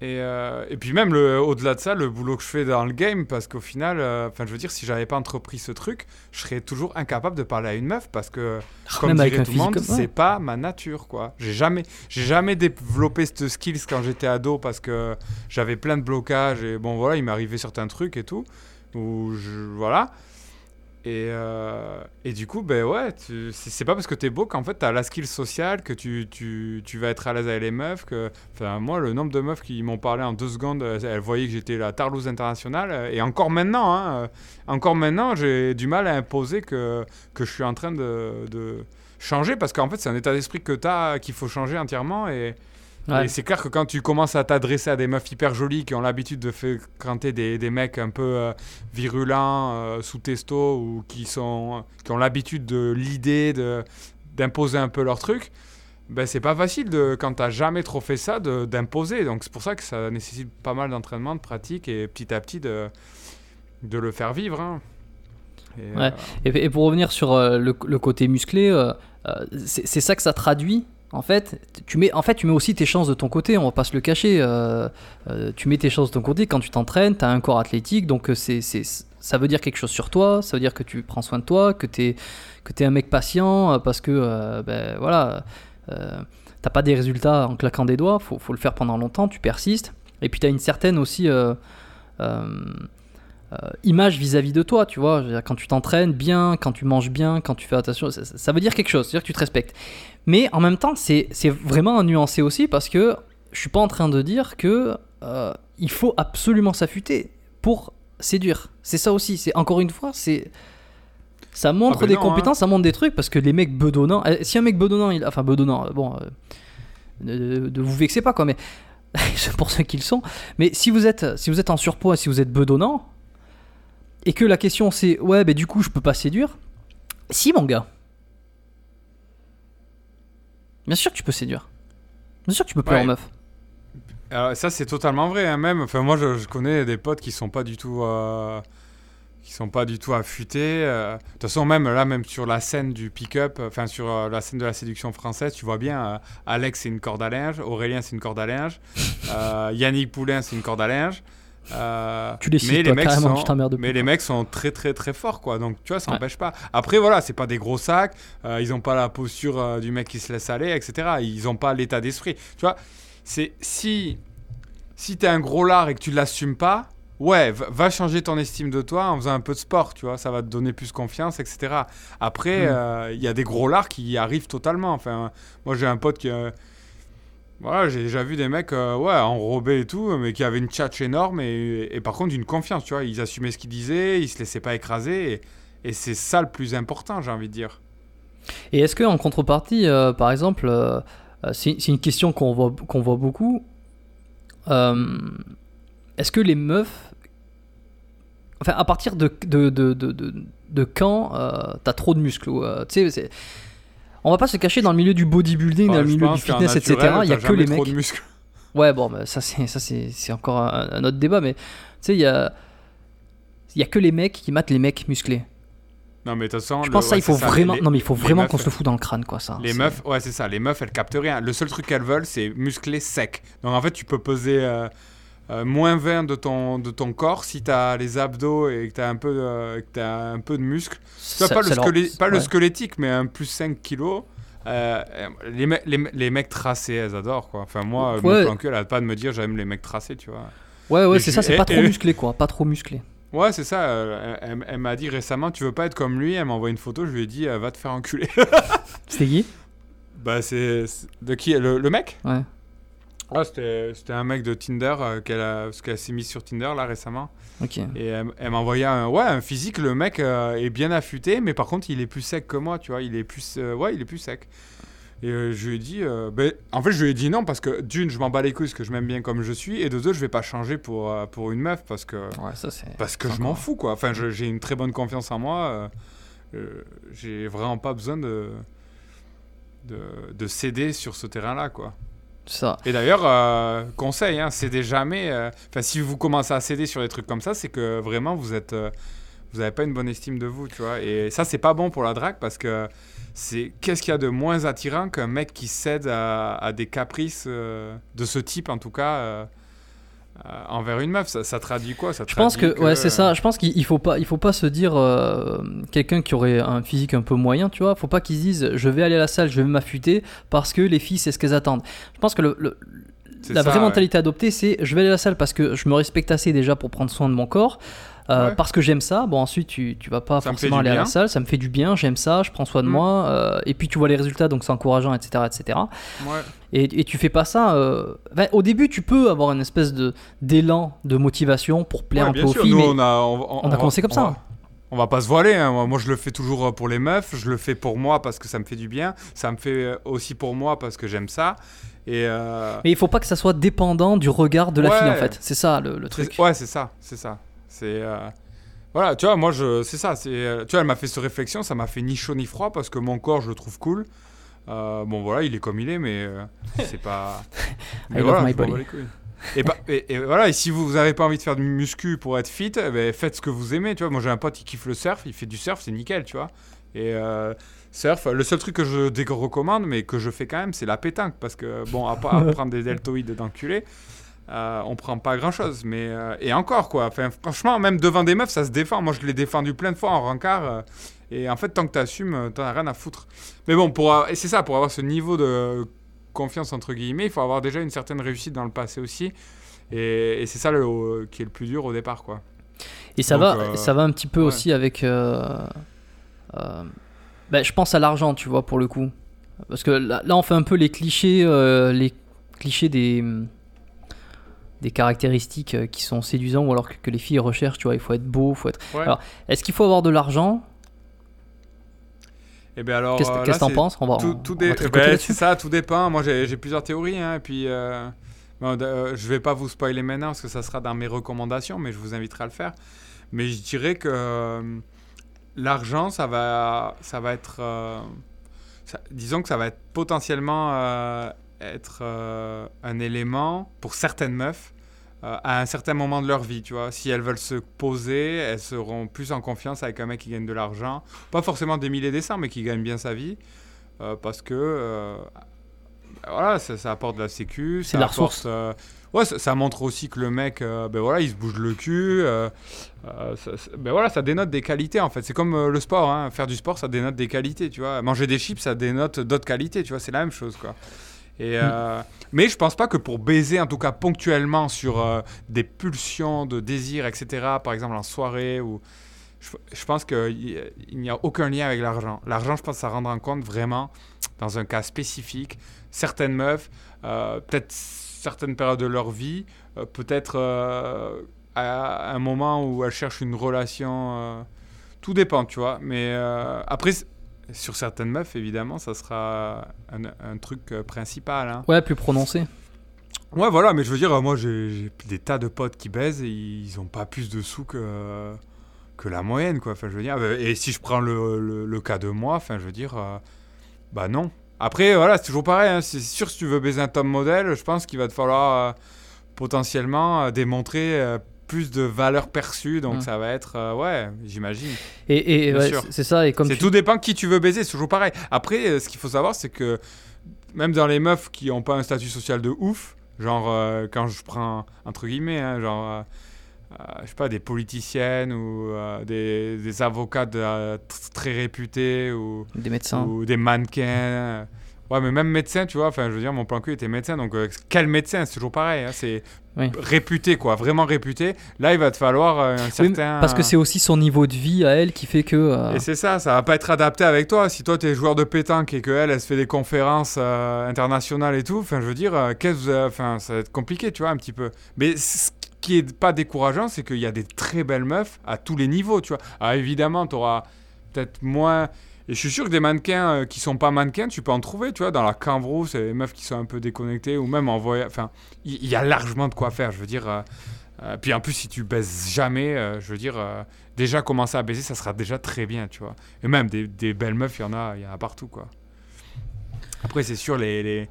Et, euh, et puis même le- au-delà de ça, le boulot que je fais dans le game, parce qu'au final, euh, enfin je veux dire, si j'avais pas entrepris ce truc, je serais toujours incapable de parler à une meuf parce que, comme Même avec dirait tout le monde, comme c'est pas ma nature quoi. J'ai jamais, j'ai jamais développé cette skills quand j'étais ado parce que j'avais plein de blocages et bon voilà, il m'arrivait certains trucs et tout, où je, voilà. Et, euh, et du coup, ben ouais, c'est pas parce que t'es beau qu'en fait t'as la skill sociale, que tu, tu, tu vas être à l'aise avec les meufs. Que, moi, le nombre de meufs qui m'ont parlé en deux secondes, elles voyaient que j'étais la tarlouse internationale. euh, Et encore maintenant, hein, euh, encore maintenant, j'ai du mal à imposer que, que je suis en train de, de changer parce qu'en fait, c'est un état d'esprit que t'as qu'il faut changer entièrement. Et, Ouais. et c'est clair que quand tu commences à t'adresser à des meufs hyper jolies qui ont l'habitude de fréquenter des, des mecs un peu euh, virulents, euh, sous testo, ou qui, sont, qui ont l'habitude de l'idée d'imposer un peu leur truc, ben c'est pas facile de, quand t'as jamais trop fait ça d'imposer. Donc c'est pour ça que ça nécessite pas mal d'entraînement, de pratique et petit à petit de, de le faire vivre. hein. Et, Ouais. euh, Et, et pour revenir sur le, le côté musclé, c'est ça que ça traduit. En fait, tu mets, en fait, tu mets aussi tes chances de ton côté, on va pas se le cacher. euh, euh, tu mets tes chances de ton côté quand tu t'entraînes, tu as un corps athlétique, donc euh, c'est, ça veut dire quelque chose sur toi, ça veut dire que tu prends soin de toi, que tu es, que un mec patient, parce que euh, ben, voilà, t'as pas des résultats en claquant des doigts, faut, faut le faire pendant longtemps, tu persistes. Et puis tu as une certaine aussi. Euh, image vis-à-vis de toi, tu vois. Quand tu t'entraînes bien, quand tu manges bien, quand tu fais attention, ça, veut dire quelque chose, c'est-à-dire que tu te respectes. Mais en même temps, c'est vraiment à nuancer aussi parce que je suis pas en train de dire que euh, il faut absolument s'affûter pour séduire. C'est ça aussi. C'est encore une fois, c'est ça montre Ah, mais des non, compétences, ça montre des trucs parce que les mecs bedonnants, euh, si un mec bedonnant, il, enfin bedonnant, bon, euh, ne, vous vexez pas quoi, mais c'est pour ceux qui le sont. Mais si vous êtes, si vous êtes en surpoids, si vous êtes bedonnant, et que la question c'est ouais, ben du coup je peux pas séduire. Si mon gars, bien sûr que tu peux séduire. Bien sûr que tu peux plaire Ouais. aux meufs. Alors, ça, c'est totalement vrai. hein, même, enfin, moi, je, je connais des potes qui sont pas du tout, euh, qui sont pas du tout affûtés. euh. De toute façon, même là, même sur la scène du pick-up, enfin sur euh, la scène de la séduction française, tu vois bien, euh, Alex c'est une corde à linge, Aurélien c'est une corde à linge, euh, Yannick Poulain c'est une corde à linge. Euh, Tu les toi, carrément, tu t'emmerdes mais les quoi. mecs sont très très très forts quoi. Donc tu vois, ça Ouais. n'empêche pas. Après voilà, c'est pas des gros sacs, euh, ils ont pas la posture euh, du mec qui se laisse aller, etc. Ils ont pas l'état d'esprit. Tu vois, c'est si si t'es un gros lard et que tu l'assumes pas, ouais, va, changer ton estime de toi en faisant un peu de sport, tu vois, ça va te donner plus confiance, etc. Après, Mm. il y a des gros lards qui y arrivent totalement. Enfin, moi j'ai un pote qui, voilà, j'ai déjà vu des mecs, euh, ouais, enrobés et tout, mais qui avaient une tchatche énorme et, et par contre une confiance, tu vois, ils assumaient ce qu'ils disaient, ils se laissaient pas écraser et, et c'est ça le plus important, j'ai envie de dire. Et est-ce que en contrepartie, euh, par exemple, euh, euh, c'est une question qu'on voit, qu'on voit beaucoup. est-ce que les meufs, enfin, à partir de de, de, de, de, quand t'as trop de muscles tu sais, on va pas se cacher dans le milieu du bodybuilding, dans le milieu du fitness, naturel, etc. Il y a que les trop mecs. de muscles. Ouais, bon, bah, ça c'est ça c'est c'est encore un, un autre débat, mais tu sais, il y a il y a que les mecs qui matent les mecs musclés. Non, mais de toute façon, Je le- pense que ça, il faut vraiment, les- non mais il faut vraiment qu'on se le fout dans le crâne, quoi, ça. Les meufs, ouais, c'est ça. Les meufs, elles captent rien. Le seul truc qu'elles veulent, c'est musclé sec. Donc en fait, tu peux peser euh, euh, moins 20 de ton, de ton corps si tu as les abdos et que tu as, un peu que t'as un peu de muscle. Ça- pas, le, squelé- pas squelettique, mais un plus 5 kilos. Euh, les, me- les, me- les mecs tracés, elles adorent quoi. Enfin, moi, Ouais. mon plan cul, elle arrête pas de me dire j'aime les mecs tracés, tu vois. Ouais, ouais, c'est ça, c'est pas trop musclé, quoi. Pas trop musclé. Ouais, c'est ça. euh, elle elle m'a dit récemment tu veux pas être comme lui? Elle m'a envoyé une photo, je lui ai dit euh, va te faire enculer. C'était qui? Bah, c'est. c'est- De qui? Le, le mec? Ouais. Ah, c'était un mec de Tinder euh, qu'elle parce qu'elle s'est mise sur Tinder là récememment. Ok. Et elle, elle m'a envoyé un, ouais, un physique. Le mec euh, est bien affûté, mais par contre, il est plus sec que moi, tu vois. Il est plus, euh, ouais, il est plus sec. Et je lui ai dit, ben, en fait, je lui ai dit non parce que d'une, je m'en bats les couilles parce que je m'aime bien comme je suis, et de deux, je vais pas changer pour, pour une meuf parce que, Ouais, ça c'est. parce que je m'en fous, quoi. Enfin, j'ai une très bonne confiance en moi. j'ai vraiment pas besoin de, de, de céder sur ce terrain-là, quoi. Et d'ailleurs, euh, conseil, hein, cédez jamais. euh, Enfin, si vous commencez à céder sur des trucs comme ça, c'est que vraiment vous êtes, euh, vous n'avez pas une bonne estime de vous, tu vois. Et ça, c'est pas bon pour la drague parce que c'est qu'est-ce qu'il y a de moins attirant qu'un mec qui cède à, des caprices de ce type, en tout cas. Euh, euh, envers une meuf, ça, traduit quoi? Ça Je pense que, ouais, c'est ça. Je pense qu'il faut pas, il faut pas se dire quelqu'un qui aurait un physique un peu moyen, tu vois. Faut pas qu'ils se disent je vais aller à la salle, je vais m'affûter parce que les filles c'est ce qu'elles attendent. Je pense que le, la vraie mentalité adoptée c'est je vais aller à la salle parce que je me respecte assez déjà pour prendre soin de mon corps. Euh, parce que j'aime ça. Bon, ensuite, tu, tu vas pas forcément aller à la salle, ça me fait du bien, j'aime ça, je prends soin de mm. moi. Euh, et puis, tu vois les résultats, donc c'est encourageant, etc. etc. Et, et, tu fais pas ça. Euh, au début, tu peux avoir une espèce d'élan de, motivation pour plaire un peu aux filles. Nous, on a, on, a commencé comme ça. On va pas se voiler, hein. moi je le fais toujours pour les meufs, je le fais pour moi parce que ça me fait du bien, ça me fait aussi pour moi parce que j'aime ça. Et Mais il faut pas que ça soit dépendant du regard de la fille en fait, c'est ça le, le truc. Ouais, c'est ça, c'est ça. C'est euh, voilà, tu vois, moi je, c'est ça. C'est, euh, tu vois, elle m'a fait cette réflexion, ça m'a fait ni chaud ni froid parce que mon corps, je le trouve cool. Euh, bon voilà, il est comme il est, mais c'est pas. mais voilà, et, bah, et, voilà, et si vous n'avez pas envie de faire du muscu pour être fit, eh ben, faites ce que vous aimez. Tu vois, moi j'ai un pote qui kiffe le surf, il fait du surf, c'est nickel, tu vois. Et surf, le seul truc que je recommande, mais que je fais quand même, c'est la pétanque. Parce que, bon, à part prendre des deltoïdes d'enculé, euh, on prend pas grand chose. Mais, euh, et encore, quoi. Enfin, franchement, même devant des meufs, ça se défend. Moi, je l'ai défendu plein de fois en rencard. Euh, et en fait, tant que tu assumes, t'en as rien à foutre. Mais bon, pour, et c'est ça, pour avoir ce niveau de confiance, entre guillemets, il faut avoir déjà une certaine réussite dans le passé aussi. Et, c'est ça le, qui est le plus dur au départ, quoi. Et ça, va, ça va un petit peu aussi avec. Ben, je pense à l'argent, tu vois, pour le coup. Parce que là, là on fait un peu les clichés, les clichés des des caractéristiques euh, qui sont séduisants ou alors que, les filles recherchent, tu vois, il faut être beau, faut être... Alors, est-ce qu'il faut avoir de l'argent? Eh bien alors, qu'est-ce, euh, que t'en penses? On va, tout, tout eh ben, ça, tout dépend. Moi, j'ai, plusieurs théories, hein, et puis euh, je vais pas vous spoiler maintenant parce que ça sera dans mes recommandations, mais je vous inviterai à le faire. Mais je dirais que l'argent, ça va, ça va être, disons que ça va être potentiellement être un élément pour certaines meufs euh, à un certain moment de leur vie, tu vois. Si elles veulent se poser, elles seront plus en confiance avec un mec qui gagne de l'argent. Pas forcément des milliers et des cents, mais qui gagne bien sa vie. Euh, parce que, euh, voilà, ça, apporte de la sécu. C'est la ressource. ouais, ça, montre aussi que le mec, ben voilà, il se bouge le cul. ben voilà, ça dénote des qualités, en fait. C'est comme le sport, hein. Faire du sport, ça dénote des qualités, tu vois. Manger des chips, ça dénote d'autres qualités, tu vois. C'est la même chose, quoi. Et, euh, mais je pense pas que pour baiser, en tout cas ponctuellement, sur euh, des pulsions de désir, etc., par exemple en soirée, ou je, pense qu'il n'y a aucun lien avec l'argent. L'argent, je pense, ça rendre en compte vraiment dans un cas spécifique. Certaines meufs, euh, peut-être certaines périodes de leur vie, peut-être à un moment où elles cherchent une relation. tout dépend, tu vois. Mais après sur certaines meufs, évidemment, ça sera un, truc euh, principal. Hein. Ouais, plus prononcé. Ouais, voilà, mais je veux dire, moi j'ai des tas de potes qui baisent et ils ont pas plus de sous que, que la moyenne, quoi. Enfin, je veux dire, et si je prends le, le, cas de moi, enfin, je veux dire, euh, bah non. Après, voilà, c'est toujours pareil. Hein. c'est sûr, si tu veux baiser un top modèle, je pense qu'il va te falloir euh, potentiellement démontrer plus de valeur perçue, donc mm. ça va être, euh, ouais, j'imagine. Et, c'est ça, et comme c'est tout dépend qui tu veux baiser, c'est toujours pareil. Après, euh, ce qu'il faut savoir, c'est que même dans les meufs qui n'ont pas un statut social de ouf, genre euh, quand je prends entre guillemets, hein, genre je sais pas des politiciennes ou des, des, avocats très réputés ou des médecins ou des mannequins. Ouais, mais même médecin, tu vois, enfin, je veux dire, mon plan cul était médecin, donc quel médecin C'est toujours pareil, hein, c'est réputé, quoi, vraiment réputé. Là, il va te falloir euh, un certain. parce que c'est aussi son niveau de vie à elle qui fait que. Euh, et c'est ça, ça va pas être adapté avec toi. Si toi, tu es joueur de pétanque et qu'elle, elle se fait des conférences euh, internationales et tout, enfin, je veux dire, qu'est-ce enfin, ça va être compliqué, tu vois, un petit peu. Mais ce qui est pas décourageant, c'est qu'il y a des très belles meufs à tous les niveaux, tu vois. Ah, évidemment, tu auras peut-être moins et je suis sûr que des mannequins euh, qui sont pas mannequins, tu peux en trouver, tu vois, dans la Cambro, c'est des meufs qui sont un peu déconnectées, ou même en voyage. Enfin, il y, a largement de quoi faire, je veux dire. Euh, euh, puis en plus, si tu baises jamais, je veux dire, déjà commencer à baiser, ça sera déjà très bien, tu vois. Et même des, belles meufs, il y en a, y a partout, quoi. Après, c'est sûr, les, les,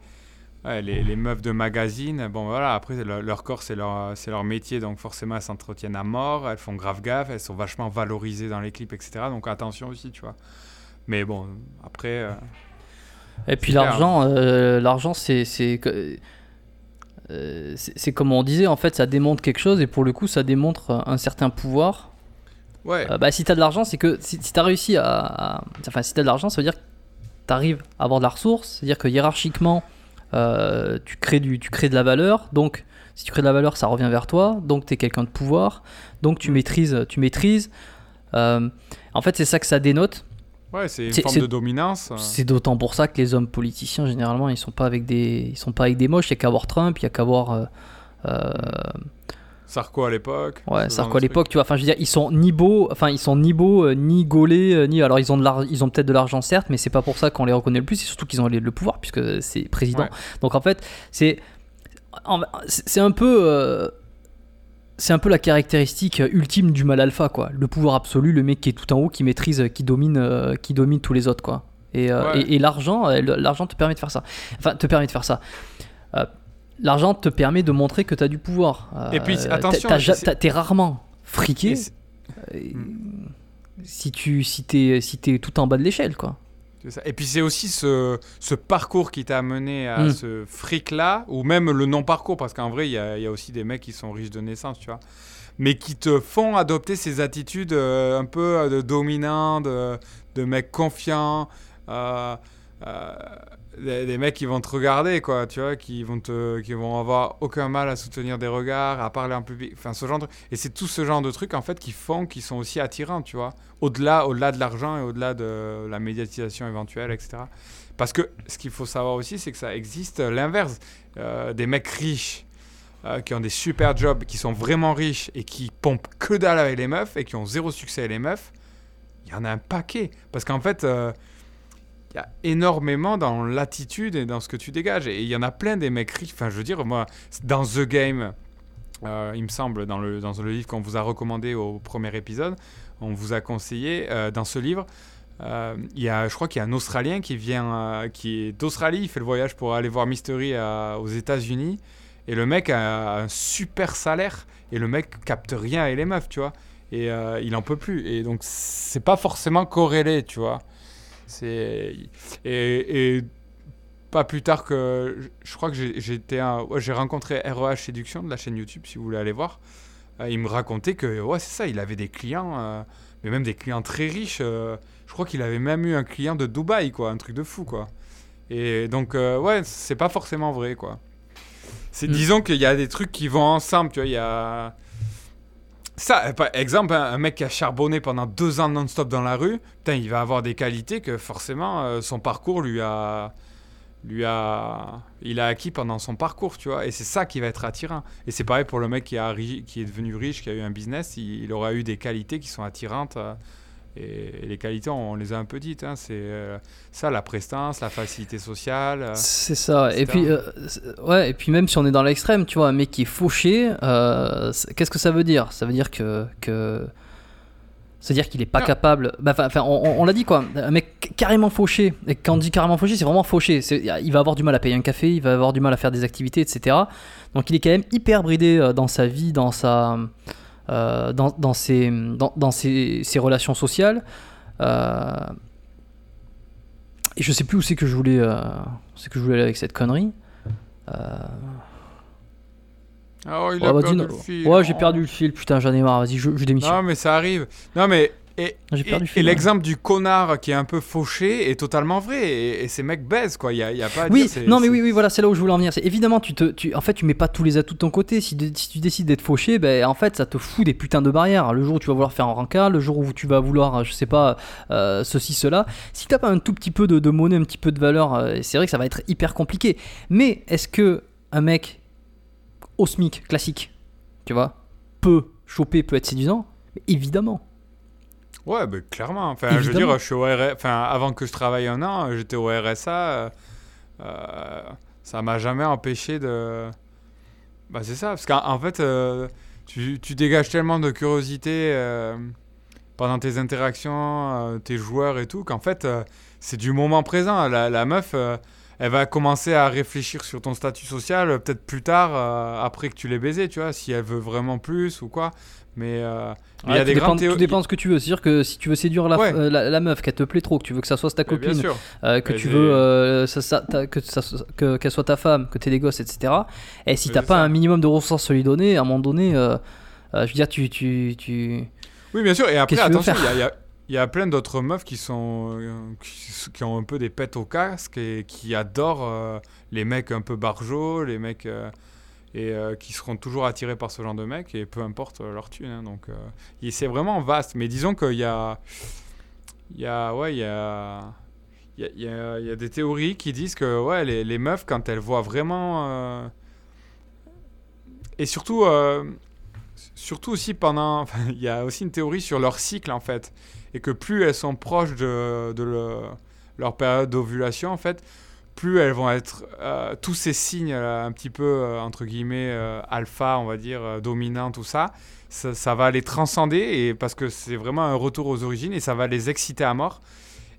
les, les meufs de magazine, bon voilà, après leur, corps c'est leur, c'est leur métier, donc forcément elles s'entretiennent à mort, elles font grave gaffe, elles sont vachement valorisées dans les clips, etc. Donc attention aussi, tu vois. Mais bon, après. euh, Et puis clair. l'argent, euh, l'argent, c'est c'est euh, comme on disait, en fait, ça démontre quelque chose et pour le coup, ça démontre un certain pouvoir. ouais, Euh, bah, si t'as de l'argent, c'est que si, si t'as réussi à, à- enfin, si t'as de l'argent, ça veut dire que t'arrives à avoir de la ressource, c'est-à-dire que hiérarchiquement, tu crées du, tu crées de la valeur. Donc, si tu crées de la valeur, ça revient vers toi. Donc, t'es quelqu'un de pouvoir. Donc, tu maîtrises, tu maîtrises. Euh, en fait, c'est ça que ça dénote. Ouais, c'est une forme de dominance. euh. C'est d'autant pour ça que les hommes politiciens généralement ils sont pas avec des ils sont pas avec des moches, il y a qu'à voir Trump, il y a qu'à voir euh, euh, Sarko à l'époque. ouais, Sarko à l'époque, tu vois, enfin je veux dire ils sont ni beaux, enfin ils sont ni beaux euh, ni gaulés euh, ni alors ils ont de ils ont peut-être de l'argent certes, mais c'est pas pour ça qu'on les reconnaît le plus, c'est surtout qu'ils ont le pouvoir puisque c'est président. Ouais. Donc en fait, c'est c'est un peu c'est un peu la caractéristique ultime du mal alpha quoi, le pouvoir absolu, le mec qui est tout en haut qui maîtrise qui domine euh, qui domine tous les autres quoi. Et, euh, Ouais. et, et l'argent euh, l'argent te permet de faire ça. Enfin te permet de faire ça. Euh, L'argent te permet de montrer que tu as du pouvoir. Et puis, attention, t'es rarement friqué euh, si tu si t'es si t'es tout en bas de l'échelle quoi. Ça. Et puis c'est aussi ce, ce parcours qui t'a amené à Mm. ce fric-là, ou même le non-parcours, parce qu'en vrai, il y a, il y a aussi des mecs qui sont riches de naissance, tu vois, mais qui te font adopter ces attitudes euh, un peu euh, de dominants, de, de mecs confiants, euh, euh, des, mecs qui vont te regarder, quoi, tu vois, qui vont, te, qui vont avoir aucun mal à soutenir des regards, à parler en public, enfin ce genre de... Et c'est tout ce genre de trucs, en fait, qui font, qui sont aussi attirants, tu vois, au-delà au -delà de l'argent et au-delà de la médiatisation éventuelle, etc. Parce que ce qu'il faut savoir aussi, c'est que ça existe l'inverse. Euh, des mecs riches euh, qui ont des super jobs, qui sont vraiment riches et qui pompent que dalle avec les meufs et qui ont zéro succès avec les meufs, il y en a un paquet. Parce qu'en fait, euh, il y a énormément dans l'attitude et dans ce que tu dégages. Et il y en a plein des mecs riches. Enfin, je veux dire, moi, dans The Game, euh, il me semble, dans le, dans le livre qu'on vous a recommandé au premier épisode, on vous a conseillé, euh, dans ce livre, euh, y a, je crois qu'il y a un Australien qui vient, qui est d'Australie, il fait le voyage pour aller voir Mystery aux États-Unis, et le mec a un super salaire, et le mec capte rien avec les meufs, tu vois, et il en peut plus, et donc c'est pas forcément corrélé, tu vois, c'est et, et pas plus tard que, je, crois que j'ai j'étais ouais, j'ai rencontré REH Séduction de la chaîne YouTube, si vous voulez aller voir. Euh, il me racontait que ouais c'est ça, il avait des clients, euh, mais même des clients très riches. euh, je crois qu'il avait même eu un client de Dubaï, quoi, un truc de fou, quoi. Et donc euh, ouais, c'est pas forcément vrai, quoi. C'est Mm. disons qu'il y a des trucs qui vont ensemble, tu vois. Il y a ça, euh, par exemple, un, mec qui a charbonné pendant deux ans non-stop dans la rue, putain, il va avoir des qualités que forcément euh, son parcours lui a, lui a, il a acquis pendant son parcours, tu vois. Et c'est ça qui va être attirant. Et c'est pareil pour le mec qui, a, qui est devenu riche, qui a eu un business, il, il aura eu des qualités qui sont attirantes. euh, et, les qualités, on, les a un peu dites. hein, c'est euh, ça, la prestance, la facilité sociale. euh, C'est ça. Et puis, euh, ouais, et puis même si on est dans l'extrême, tu vois, un mec qui est fauché, euh, qu'est-ce que ça veut dire? Ça veut dire que, que c'est-à-dire qu'il est pas capable. bah, on, on- on l'a dit quoi. Un mec carrément fauché. Et quand on dit carrément fauché, c'est vraiment fauché. Il va avoir du mal à payer un café, il va avoir du mal à faire des activités, etc. Donc il est quand même hyper bridé dans sa vie, dans sa, euh, dans, dans ses, dans, dans ses, ses relations sociales. Euh, et je sais plus où c'est que je voulais, euh, c'est que je voulais aller avec cette connerie. Euh, Oh, il a bah, perdu le fil. ouais, j'ai Oh. perdu le fil, putain, j'en ai marre, vas-y, je, je démissionne. Non, mais ça arrive. Non, mais. Et, l'exemple du connard qui est un peu fauché est totalement vrai. Et, et ces mecs baisent, quoi. Il n'y a, il y a pas à Oui, dire. non mais oui, oui, voilà, c'est là où je voulais en venir. C'est évidemment, tu te, tu, en fait, tu mets pas tous les atouts de ton côté. Si, de- si tu décides d'être fauché, ben, en fait, ça te fout des putains de barrières. Le jour où tu vas vouloir faire un rencard, le jour où tu vas vouloir, je sais pas, euh, ceci, cela. Si t'as pas un tout petit peu de, de monnaie, un petit peu de valeur, euh, c'est vrai que ça va être hyper compliqué. Mais est-ce que un mec au SMIC classique, tu vois, peut choper, peut être séduisant? Évidemment. Ouais, bah, clairement. Enfin, je veux dire, je suis au RS... enfin, avant que je travaille un an, j'étais au RSA. euh, euh, ça m'a jamais empêché de. Bah, c'est ça. Parce qu'en en fait, euh, tu, tu dégages tellement de curiosité euh, pendant tes interactions, tes joueurs et tout, qu'en fait, c'est du moment présent. La, la meuf, elle va commencer à réfléchir sur ton statut social peut-être plus tard, après que tu l'aies baisé, tu vois, si elle veut vraiment plus ou quoi. Mais euh, y a des dépend, tout dépend de ce que tu veux. C'est-à-dire que si tu veux séduire la, Ouais. euh, la, la meuf, qu'elle te plaît trop, que tu veux que ça soit ta Bien copine, euh, que Mais tu veux euh, ça, ça- que ça soit- que- qu'elle soit ta femme, que tu des gosses, etc. Et si Mais t'as pas ça. un minimum de ressources à lui donner, à un moment donné, je veux dire, tu. tu, tu... Oui, bien sûr. Et après, attention, il y a, y y plein d'autres meufs qui sont qui, qui ont un peu des pètes au casque et qui adorent les mecs un peu barjots, les mecs et euh, qui seront toujours attirés par ce genre de mecs et peu importe euh, leur thune. hein. donc, euh, c'est vraiment vaste. Mais disons qu'il y a, il y a, ouais, il y a il y a, y a- des théories qui disent que ouais, les, meufs, quand elles voient vraiment. et surtout, surtout aussi pendant. Il y a aussi une théorie sur leur cycle en fait. Et que plus elles sont proches de, de le- leur période d'ovulation en fait, plus elles vont être. euh, tous ces signes euh, un petit peu, euh, entre guillemets, alpha, on va dire, dominant, tout ça, ça, ça va les transcender et, parce que c'est vraiment un retour aux origines et ça va les exciter à mort.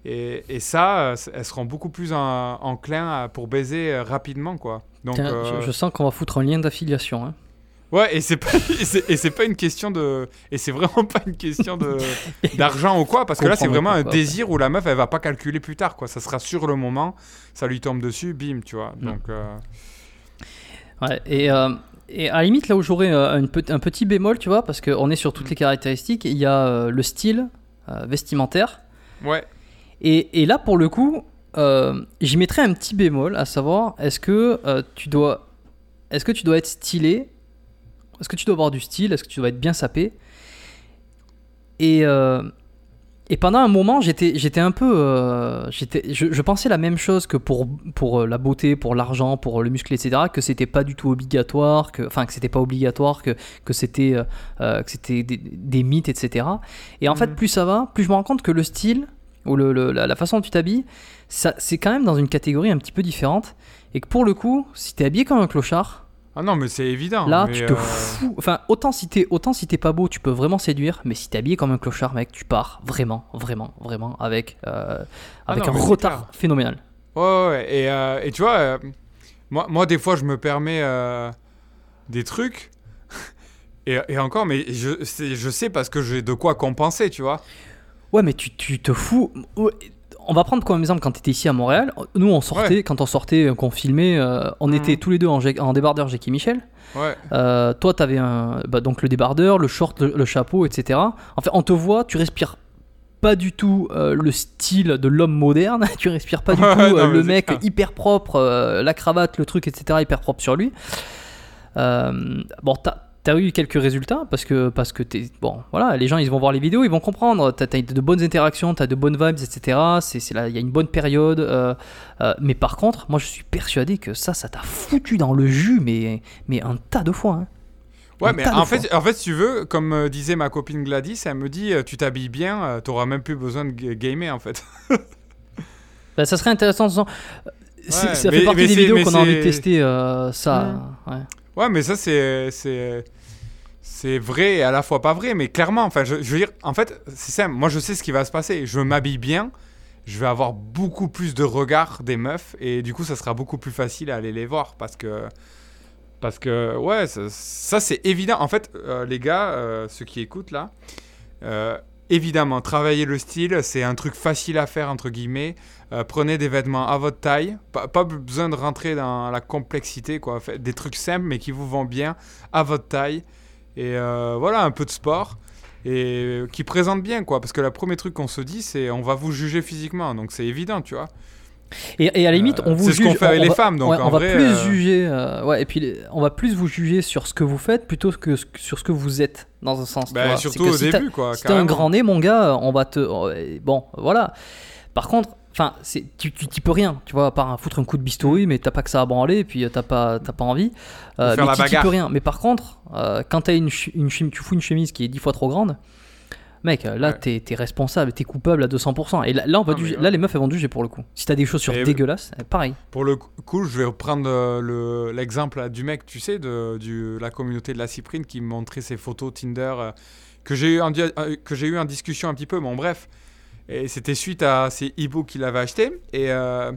Et, et ça, elles seront beaucoup plus en- enclins pour baiser rapidement, quoi. Donc, Tiens, je, je sens qu'on va foutre un lien d'affiliation. hein. Ouais, et c'est pas et c'est, pas une question de et c'est vraiment pas une question de d'argent ou quoi parce que là c'est vraiment un désir où la meuf elle va pas calculer plus tard quoi, ça sera sur le moment, ça lui tombe dessus, bim, tu vois. Mm. Donc euh, Ouais, et, euh, et à la limite, là où j'aurais euh, un petit bémol, tu vois, parce qu'on est sur toutes les caractéristiques, il y a euh, le style vestimentaire. ouais, Et, et là, pour le coup, j'y mettrais un petit bémol, à savoir, est-ce que tu dois, est-ce que tu dois être stylé, est-ce que tu dois avoir du style, est-ce que tu dois être bien sapé? Et euh, et pendant un moment, j'étais, j'étais un peu, euh, j'étais, je, je pensais la même chose que pour pour euh, la beauté, pour l'argent, pour le muscle, etc. Que c'était pas du tout obligatoire, que, enfin que c'était pas obligatoire, que que c'était, euh, que c'était des, des mythes, etc. Et en fait, Mhm. plus ça va, plus je me rends compte que le style ou le, le- la, la façon dont tu t'habilles, ça, c'est quand même dans une catégorie un petit peu différente. Et que pour le coup, si t'es habillé comme un clochard, ah non mais c'est évident. là, mais, tu te euh, fous. Enfin, autant si t'es autant si t'es pas beau, tu peux vraiment séduire, mais si t'es habillé comme un clochard, mec, tu pars vraiment, vraiment, vraiment avec euh, Ah avec non, un retard clair. phénoménal. Ouais, ouais, ouais. Et, euh, et tu vois, moi, moi, des fois, je me permets des trucs. Et, et encore, mais je, je sais parce que j'ai de quoi compenser, tu vois. Ouais, mais tu, tu te fous. On va prendre comme exemple quand tu étais ici à Montréal. Nous, on sortait, quand on sortait, euh, qu'on filmait, euh, on Mhm. était tous les deux en, en débardeur Jackie Michel. Ouais. Euh, toi, t'avais un, bah, donc le débardeur, le short, le, le chapeau, etc. En fait, on te voit, tu respires pas du tout euh, le style de l'homme moderne. tu respires pas du tout non, le mec hyper propre, la cravate, le truc, etc. hyper propre sur lui. Bon, t'as as eu quelques résultats parce que parce que t'es bon voilà les gens ils vont voir les vidéos ils vont comprendre t'as as de bonnes interactions t'as de bonnes vibes etc c'est c'est là il y a une bonne période euh, euh, mais par contre moi je suis persuadé que ça ça t'a foutu dans le jus mais mais un tas de fois hein. Ouais, Un mais tas en fois. fait, en fait, si tu veux, comme euh, disait ma copine Gladys, elle me dit tu t'habilles bien, t'auras même plus besoin de ga- gamer en fait. Bah, ça serait intéressant Ouais, ça mais- fait partie mais des vidéos qu'on a envie de tester euh, ça ouais. Ouais, mais ça, c'est. C'est. Vrai et à la fois pas vrai, mais clairement, enfin, je, veux dire, en fait, c'est simple. Moi, je sais ce qui va se passer. Je m'habille bien, je vais avoir beaucoup plus de regards des meufs, et du coup, ça sera beaucoup plus facile à aller les voir parce que. Parce que, ouais, ça, ça, c'est évident. En fait, euh, les gars, euh, ceux qui écoutent là, euh, évidemment, travailler le style, c'est un truc facile à faire, entre guillemets. Euh, prenez des vêtements à votre taille. Pas, pas besoin de rentrer dans la complexité, quoi. Des trucs simples, mais qui vous vont bien à votre taille. Et euh, voilà, un peu de sport. Et qui présente bien, quoi. Parce que le premier truc qu'on se dit, c'est on va vous juger physiquement. Donc c'est évident, tu vois. Et, et à la limite Euh, on vous c'est ce qu'on fait avec les va- femmes. Donc ouais, en on va plus euh, juger euh, ouais et puis on va plus vous juger sur ce que vous faites plutôt que sur ce que vous êtes dans un sens bah, surtout que au si début, quoi. Si t'as un grand nez, mon gars, on va te. euh, Bon, voilà. Par contre, enfin, tu, tu, tu peux rien, tu vois, à part un- foutre un coup de bistouri, mais t'as pas que ça à branler, et puis euh, t'as pas, pas envie. Euh, mais tu, peux rien. Mais par contre, euh, quand t'as une, une tu fous une chemise qui est dix fois trop grande. Mec, euh, là, Ouais. t'es es responsable, t'es coupable à 200%. Et là, là, on va mais ouais. là, les meufs, elles vont te juger pour le coup. Si t'as des chaussures Et- dégueulasses, euh, pareil. Pour le coup, je vais reprendre euh, le- l'exemple là, du mec, tu sais, de du, la communauté de la Cyprine qui me montrait ses photos Tinder euh, que j'ai eu, en euh, que eu en discussion un petit peu. Bon, bref. Et c'était suite à ces e-books qu'il avait achetés. Et, euh,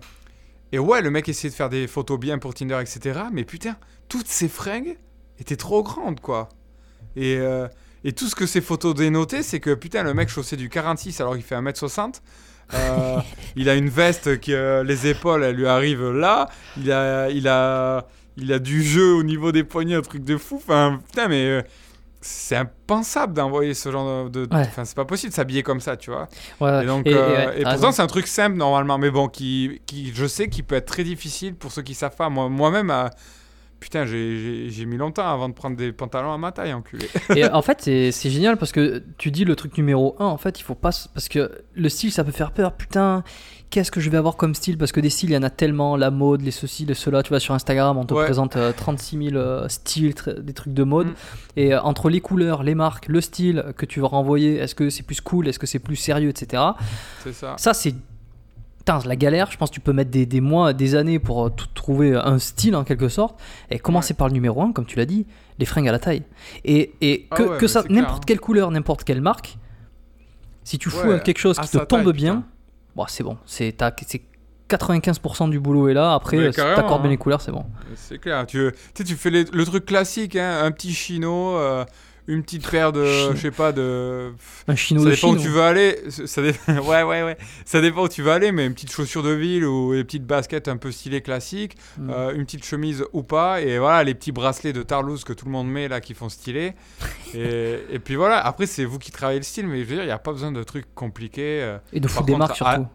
Et ouais, le mec essayait de faire des photos bien pour Tinder, etc. Mais putain, toutes ces fringues étaient trop grandes, quoi. Et, euh, et tout ce que ces photos dénotaient, c'est que putain, le mec chaussait du 46 alors qu'il fait 1m60. Euh, il a une veste qui, euh, les épaules, elles lui arrivent là. Il a, il a, il a du jeu au niveau des poignets, un truc de fou. Enfin, putain, mais euh, c'est impensable d'envoyer ce genre de. Ouais. Enfin, c'est pas possible de s'habiller comme ça, tu vois. Ouais, Et donc, et- et ouais, et t'as pourtant, c'est un truc simple normalement, mais bon, qui, qui, je sais, qui peut être très difficile pour ceux qui savent pas. Moi, moi-même, euh, putain, j'ai- mis longtemps avant de prendre des pantalons à ma taille, enculé. Et en fait, c'est génial parce que tu dis le truc numéro 1, en fait, il faut pas. Parce que le style, ça peut faire peur. Putain, qu'est-ce que je vais avoir comme style? Parce que des styles, il y en a tellement. La mode, les ceci, les cela. Tu vois, sur Instagram, on te Ouais. présente euh, 36 000 euh, styles, des trucs de mode. Mm. Et euh, entre les couleurs, les marques, le style que tu vas renvoyer, est-ce que c'est plus cool, est-ce que c'est plus sérieux, etc. C'est ça. Ça, c'est. Putain, la galère, je pense que tu peux mettre des, des mois, des années pour euh, tout trouver un style en quelque sorte. Et commencer par le numéro 1, comme tu l'as dit, les fringues à la taille. Et, et Ah que, ouais, que ça, n'importe hein. quelle couleur, n'importe quelle marque, si tu fous Ouais, quelque chose qui te tombe taille, bien, bon, c'est bon. C'est t'as- c'est 95% du boulot est là. Après, euh, si t'accordes bien hein. les couleurs, c'est bon. C'est clair. Tu, tu sais, tu fais les- le truc classique, hein, un petit chino, euh, une petite paire de, Chino. je sais pas, de. Un chino ça de dépend Chine. où tu veux aller. Ça dé- ouais, ouais, ouais. Ça dépend où tu veux aller, mais une petite chaussure de ville ou des petites baskets un peu stylées classiques, Mm. euh, une petite chemise ou pas, et voilà, les petits bracelets de Tarlouse que tout le monde met là qui font stylé. et, et puis voilà, après, c'est vous qui travaillez le style, mais je veux dire, il n'y a pas besoin de trucs compliqués euh, Et de foutre des marques à- surtout.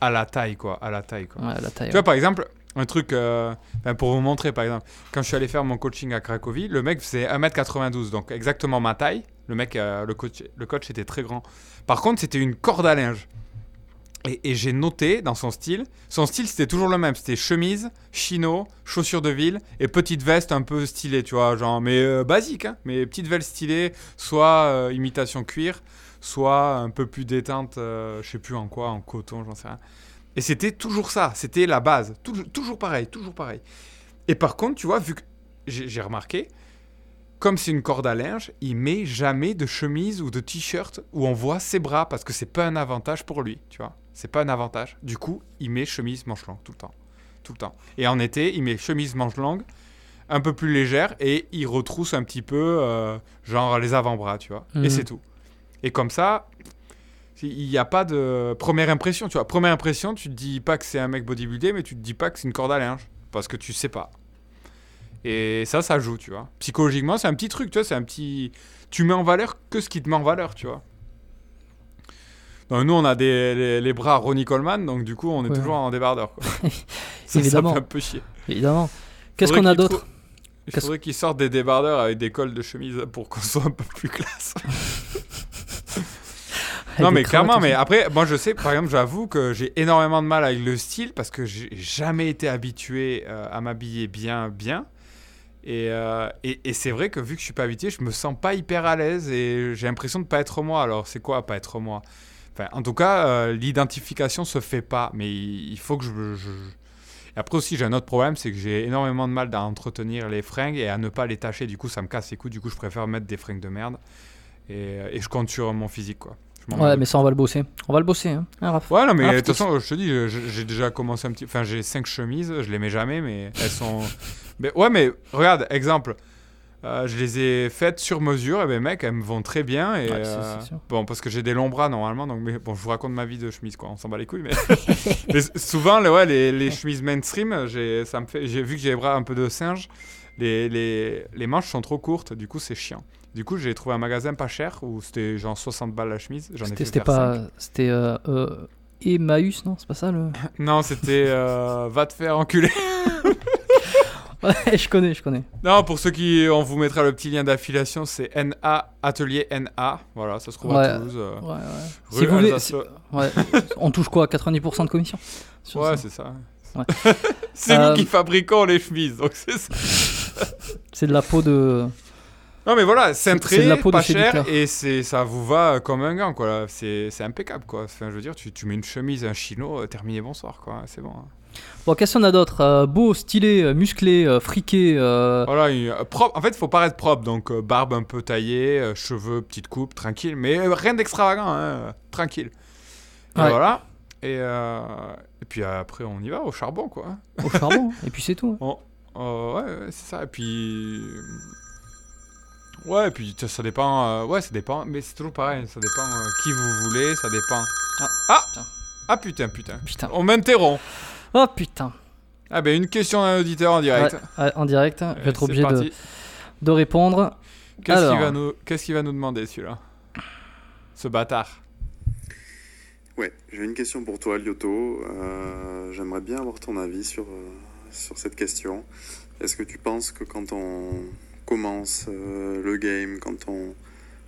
à la taille, quoi. À la taille, quoi. Ouais, la taille. Tu vois, par exemple, un truc, euh, ben, pour vous montrer, par exemple, quand je suis allé faire mon coaching à Cracovie, le mec faisait 1m92, donc exactement ma taille. Le mec, euh, le, coach, le coach était très grand. Par contre, c'était une corde à linge. Et, j'ai noté dans son style, son style c'était toujours le même, c'était chemise, chino, chaussures de ville et petite veste un peu stylée, tu vois, genre, mais euh, basique, hein, mais petite veste stylée, soit imitation cuir, soit un peu plus détente, je sais plus en quoi, en coton, j'en sais rien. Et c'était toujours ça, c'était la base, toujours, toujours pareil, toujours pareil. Et par contre, tu vois, vu que j'ai remarqué, comme c'est une corde à linge, il met jamais de chemise ou de t-shirt où on voit ses bras parce que c'est pas un avantage pour lui, tu vois. C'est pas un avantage. Du coup, il met chemise manche longue tout le temps, tout le temps. Et en été, il met chemise manche longue, un peu plus légère et il retrousse un petit peu, euh, genre les avant-bras, tu vois. Mhm. Et c'est tout. Et comme ça, il n'y a pas de première impression, tu vois. Première impression, tu te dis pas que c'est un mec bodybuildé, mais tu te dis pas que c'est une corde à linge parce que tu sais pas. Et ça, ça joue, tu vois. Psychologiquement, c'est un petit truc, tu vois, c'est un petit. Tu mets en valeur que ce qui te met en valeur, tu vois. Donc, nous, on a des, les, les bras Ronnie Coleman, donc du coup, on est Ouais. toujours en débardeur. Quoi. ça, Évidemment. ça fait un peu chier. Évidemment. Qu'est-ce qu'on a d'autre trou- Il faudrait qu'ils sortent des débardeurs avec des cols de chemise pour qu'on soit un peu plus classe. non, mais clairement, mais après, moi je sais, par exemple, j'avoue que j'ai énormément de mal avec le style parce que j'ai jamais été habitué euh, à m'habiller bien, bien. Et, euh, et, et c'est vrai que vu que je suis pas habitué, je me sens pas hyper à l'aise et j'ai l'impression de pas être moi. Alors, c'est quoi pas être moi? Enfin, en tout cas, euh, l'identification se fait pas, mais il, il faut que je, je- Et après aussi, j'ai un autre problème, c'est que j'ai énormément de mal à entretenir les fringues et à ne pas les tâcher. Du coup, ça me casse les couilles. Du coup, je préfère mettre des fringues de merde. Et, et je compte sur mon physique, quoi. Ouais, mais ça, on va le bosser. On va le bosser, hein, Raph Ouais, non, mais Ah, de toute façon, je te dis, j'ai déjà commencé un petit. Enfin, j'ai cinq chemises, je les mets jamais, mais elles sont. mais ouais, mais regarde, exemple. euh, je les ai faites sur mesure, et ben mec, elles me vont très bien. Et, Ouais, euh, bon, parce que j'ai des longs bras normalement, donc mais, bon, je vous raconte ma vie de chemise, quoi. On s'en bat les couilles, mais, mais souvent, les, ouais, les, les chemises mainstream, j'ai, ça me fait, j'ai vu que j'ai les bras un peu de singe. Les, les, les manches sont trop courtes, du coup, c'est chiant. Du coup, j'ai trouvé un magasin pas cher où c'était genre 60 balles la chemise. J'en ai C'était pas. C'était. Euh, euh, Emmaüs, non C'est pas ça le. Non, c'était euh, va te faire enculer. Ouais, je connais, je connais. Non, pour ceux qui. On vous mettra le petit lien d'affiliation, c'est NA, atelier NA. Voilà, ça se trouve Ouais. à Toulouse. euh, Ouais, ouais. rue Si vous voulez. Alsace- si- ouais. on touche quoi 90% de commission Ouais, c'est ça. Ouais. c'est nous qui fabriquons les chemises, donc c'est ça. C'est de la peau de. Non, mais voilà, c'est cintré, pas cher, et c'est, ça vous va comme un gant, quoi. C'est, impeccable, quoi. Enfin, je veux dire, tu, tu mets une chemise, un chino, euh, terminé, bonsoir, quoi. C'est bon. hein. Bon, qu'est-ce qu'on a d'autre Euh, Beau, stylé, euh, musclé, euh, friqué. euh, Voilà, une- propre. En fait, il faut paraître propre, donc barbe un peu taillée, cheveux, petite coupe, tranquille, mais rien d'extravagant, hein, tranquille. Et Ouais. voilà. Et, et puis après, on y va au charbon, quoi. Au charbon, et puis c'est tout. Oh, euh, ouais, ouais, c'est ça. Et puis. Ouais, et puis ça, ça dépend. euh, ouais, ça dépend. Mais c'est toujours pareil. Ça dépend euh, qui vous voulez. Ça dépend. Ah, Ah putain. Ah putain, putain. Putain. On m'interrompt. Oh putain. Ah ben une question d'un auditeur en direct. Ouais, en direct, je vais Euh, être obligé de, de répondre. Qu'est-ce Alors. qu'il va, nous... qu'est-ce qu'il va nous demander celui-là? Ce bâtard. Ouais, j'ai une question pour toi, Lyoto. Euh, J'aimerais bien avoir ton avis sur, euh, sur cette question. Est-ce que tu penses que quand on commence euh, le game, quand on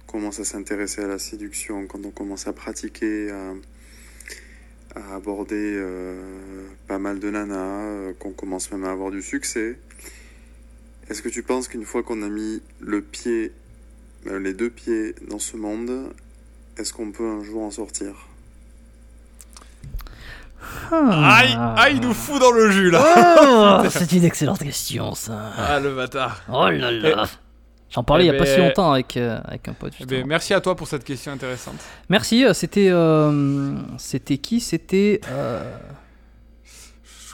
commence à s'intéresser à la séduction, quand on commence à pratiquer, à, aborder euh, pas mal de nanas, euh, qu'on commence même à avoir du succès, est-ce que tu penses qu'une fois qu'on a mis le pied, les deux pieds dans ce monde, est-ce qu'on peut un jour en sortir? Aïe, aïe, il nous fout dans le jus là. Oh, c'est une excellente question, ça. Ah le bâtard. Oh là là. J'en parlais Eh il n'y a pas si ben- longtemps avec, euh, avec un pote. Eh ben, merci à toi pour cette question intéressante. Merci, euh, c'était. euh, c'était qui? C'était. euh,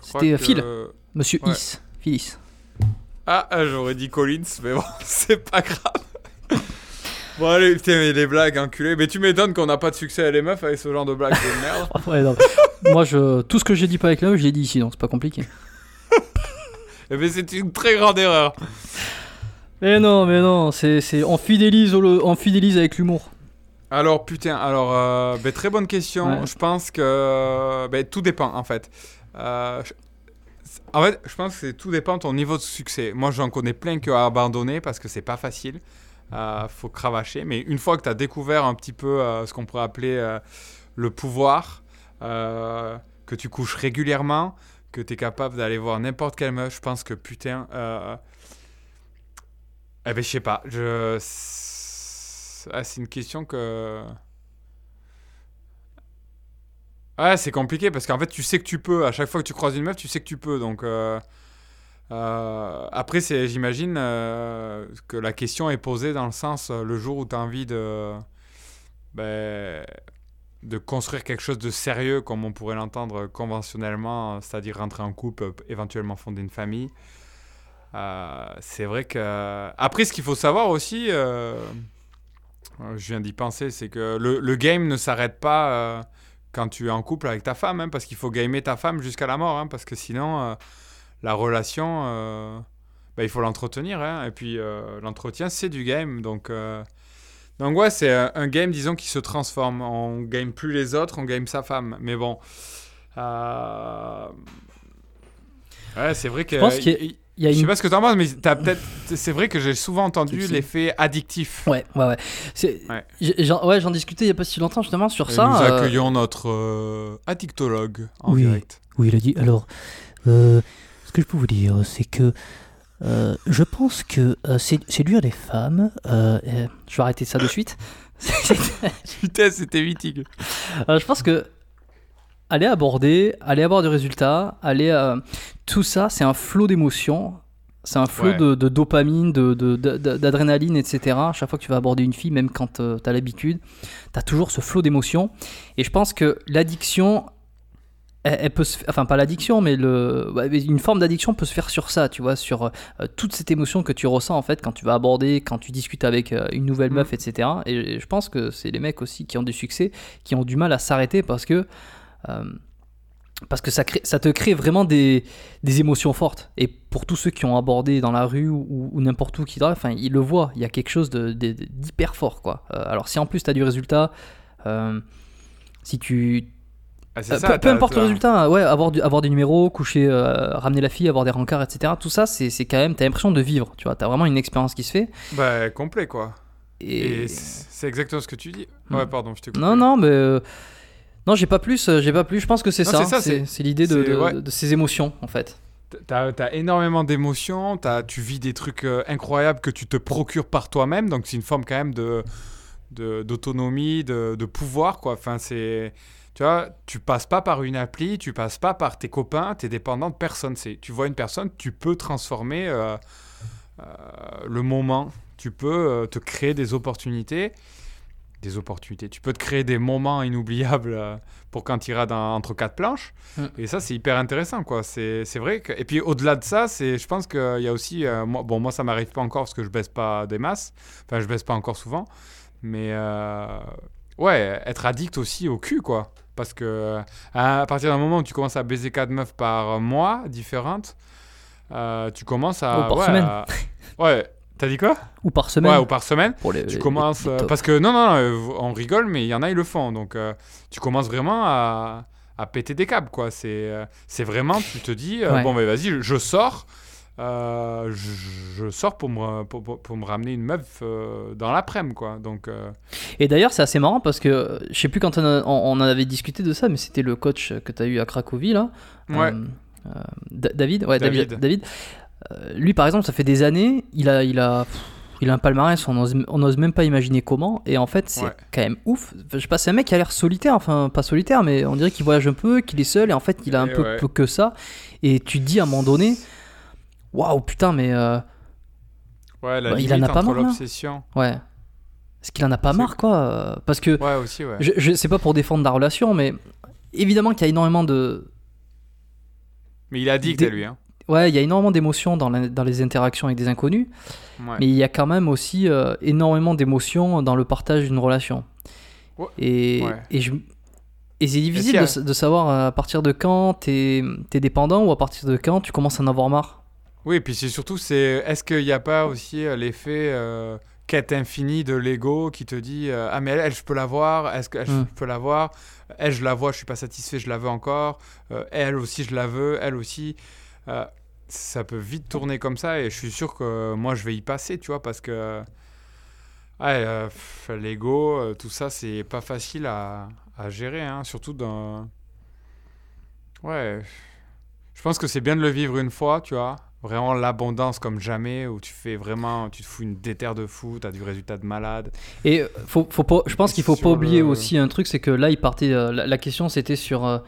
C'était, que- Phil. Monsieur Ouais. Is. Phyllis. Ah, ah, j'aurais dit Collins, mais bon, c'est pas grave. Bon allez, putain, mais les blagues enculées. Mais tu m'étonnes qu'on n'a pas de succès à les meufs avec ce genre de blagues de merde. Ouais, non. Moi, je, tout ce que j'ai dit pas avec la meuf, je l'ai dit ici, donc c'est pas compliqué. Eh ben c'est une très grande erreur. Mais non, mais non, c'est, c'est, on, fidélise on fidélise avec l'humour. Alors putain, alors euh, ben, très bonne question. Ouais. Je pense que ben, tout dépend en fait. Euh, je- En fait, je pense que tout dépend de ton niveau de succès. Moi, j'en connais plein qui ont abandonné parce que c'est pas facile. Euh, faut cravacher. Mais une fois que tu as découvert un petit peu euh, ce qu'on pourrait appeler euh, le pouvoir, euh, que tu couches régulièrement, que tu es capable d'aller voir n'importe quelle meuf, je pense que putain. eh ben, je sais pas. Ah, c'est une question que. Ouais, c'est compliqué parce qu'en fait, tu sais que tu peux. À chaque fois que tu croises une meuf, tu sais que tu peux. Donc. Euh, après, c'est, j'imagine euh, que la question est posée dans le sens euh, le jour où tu as envie de. ben, de construire quelque chose de sérieux, comme on pourrait l'entendre conventionnellement, c'est-à-dire rentrer en couple, éventuellement fonder une famille. C'est vrai que. Après, ce qu'il faut savoir aussi, je viens d'y penser, c'est que le, game ne s'arrête pas quand tu es en couple avec ta femme, hein, parce qu'il faut gamer ta femme jusqu'à la mort, hein, parce que sinon, la relation, euh, bah, il faut l'entretenir, hein, et puis euh, l'entretien, c'est du game, donc. euh, donc ouais, c'est un, un game, disons, qui se transforme. On game plus les autres, on game sa femme. Mais bon, euh, ouais, c'est vrai que. Je pense qu'il y a- y je sais pas ce que t'en penses, mais t'as peut-être. C'est vrai que j'ai souvent entendu l'effet addictif. Ouais, ouais, ouais. Ouais. j'en, ouais, j'en discutais il y a pas si longtemps justement sur Et ça. nous euh, accueillons notre euh, addictologue en Oui. direct. Oui, il a dit. Alors, euh, ce que je peux vous dire, c'est que euh, je pense que euh, sé- séduire les femmes, euh, Je vais arrêter ça de suite. Putain, c'était mythique. Je pense que aller aborder, aller avoir du résultat, aller tout ça, c'est un flot d'émotions. C'est un flot Ouais. de, de dopamine, de, de- de- d'adrénaline, etc. Chaque fois que tu vas aborder une fille, même quand tu as l'habitude, tu as toujours ce flot d'émotions. Et je pense que l'addiction, elle, elle peut se enfin pas l'addiction, mais le, une forme d'addiction peut se faire sur ça, tu vois, sur euh, toute cette émotion que tu ressens en fait quand tu vas aborder, quand tu discutes avec euh, une nouvelle Mm. meuf, etc. Et je pense que c'est les mecs aussi qui ont du succès, qui ont du mal à s'arrêter parce que euh, parce que ça, crée, ça te crée vraiment des, des émotions fortes. Et pour tous ceux qui ont abordé dans la rue ou, n'importe où qui enfin, ils le voient. Il y a quelque chose de- de- de- d'hyper fort, quoi. Euh, alors si en plus tu as du résultat, euh, si tu Ah, euh, ça, peu, importe le résultat, ouais, avoir, du, avoir des numéros, coucher, euh, ramener la fille, avoir des rencarts, etc. Tout ça, c'est quand même, t'as l'impression de vivre, tu vois, t'as vraiment une expérience qui se fait. Bah, complet, quoi. Et, Et c'est exactement ce que tu dis. Hmm. Ouais, pardon, je t'ai non, non, mais euh, non, j'ai pas plus, j'ai pas plus. Je pense que c'est ça, c'est ça, c'est l'idée de, de- ouais. de ces émotions, en fait. T'as as énormément d'émotions, tu vis des trucs euh, incroyables que tu te procures par toi-même, donc c'est une forme quand même de de- d'autonomie, de, de pouvoir, quoi. Enfin, c'est... Tu vois, tu passes pas par une appli, tu passes pas par tes copains, t'es dépendant de personne. C'est, tu vois une personne, tu peux transformer euh, euh, le moment, tu peux euh, te créer des opportunités. des opportunités. Tu peux te créer des moments inoubliables pour quand tu iras dans, entre quatre planches. Mm. Et ça, c'est hyper intéressant, quoi. C'est c'est vrai. Que... Et puis, au-delà de ça, c'est, je pense qu'il y a aussi... moi, bon, moi, ça m'arrive pas encore parce que je baisse pas des masses. Enfin, je baisse pas encore souvent. Mais, ouais, être addict aussi au cul, quoi. Parce que à partir d'un moment où tu commences à baiser quatre meufs par mois différentes, euh, tu commences à... Ou par ouais, semaine. à- Ouais, t'as dit quoi? Ou par semaine. Ouais, ou par semaine. pour les, Tu commences les euh, parce que non non, non, euh, on rigole mais il y en a ils le font donc euh, tu commences vraiment à, à péter des câbles quoi c'est euh, c'est vraiment tu te dis euh, Ouais. bon mais vas-y je, je sors euh, je, je sors pour me pour, pour- pour me ramener une meuf euh, dans l'après-midi quoi donc euh, Et d'ailleurs, c'est assez marrant parce que je sais plus quand on, a- on- on en avait discuté de ça, mais c'était le coach que tu as eu à Cracovie là. ouais David, ouais, David. David. David. Lui, par exemple, ça fait des années, il a, il a, il a un palmarès, on n'ose on n'ose même pas imaginer comment. Et en fait, c'est Ouais. quand même ouf. Enfin, je sais pas, c'est un mec qui a l'air solitaire, enfin pas solitaire, mais on dirait qu'il voyage un peu, qu'il est seul, et en fait, il a un Et peu, ouais. peu que ça. Et tu te dis à un moment donné, waouh, putain, mais euh, ouais la Bah, il en a pas marre, l'obsession ouais. Est-ce qu'il en a pas C'est- marre, quoi euh, Parce que ouais aussi ouais je, je sais pas pour défendre la relation, mais évidemment qu'il y a énormément de, mais il est addict Des- à lui hein Ouais, il y a énormément d'émotions dans, dans les interactions avec des inconnus, Ouais. mais il y a quand même aussi euh, énormément d'émotions dans le partage d'une relation. Ouais. Et, Ouais. et, je- et c'est difficile de, savoir à partir de quand t'es es dépendant ou à partir de quand tu commences à en avoir marre. Oui, et puis c'est surtout, c'est est-ce qu'il n'y a pas aussi euh, l'effet euh, quête infinie de l'ego qui te dit euh, Ah, mais elle, elle, je peux la voir, est-ce que Hmm. je peux la voir? Elle, je la vois, je suis pas satisfait, je la veux encore. Euh, elle aussi, je la veux, elle aussi. Ça peut vite tourner comme ça et je suis sûr que moi, je vais y passer, tu vois, parce que l'ego, tout ça, c'est pas facile à, à gérer, hein, surtout dans. Ouais. Je pense que c'est bien de le vivre une fois, tu vois. Vraiment l'abondance comme jamais, où tu fais vraiment, tu te fous une déterre de fou, t'as du résultat de malade. Et euh, faut, faut pas, je pense qu'il faut pas oublier le- aussi un truc, c'est que là, il partait. euh, la, la question, c'était sur, euh,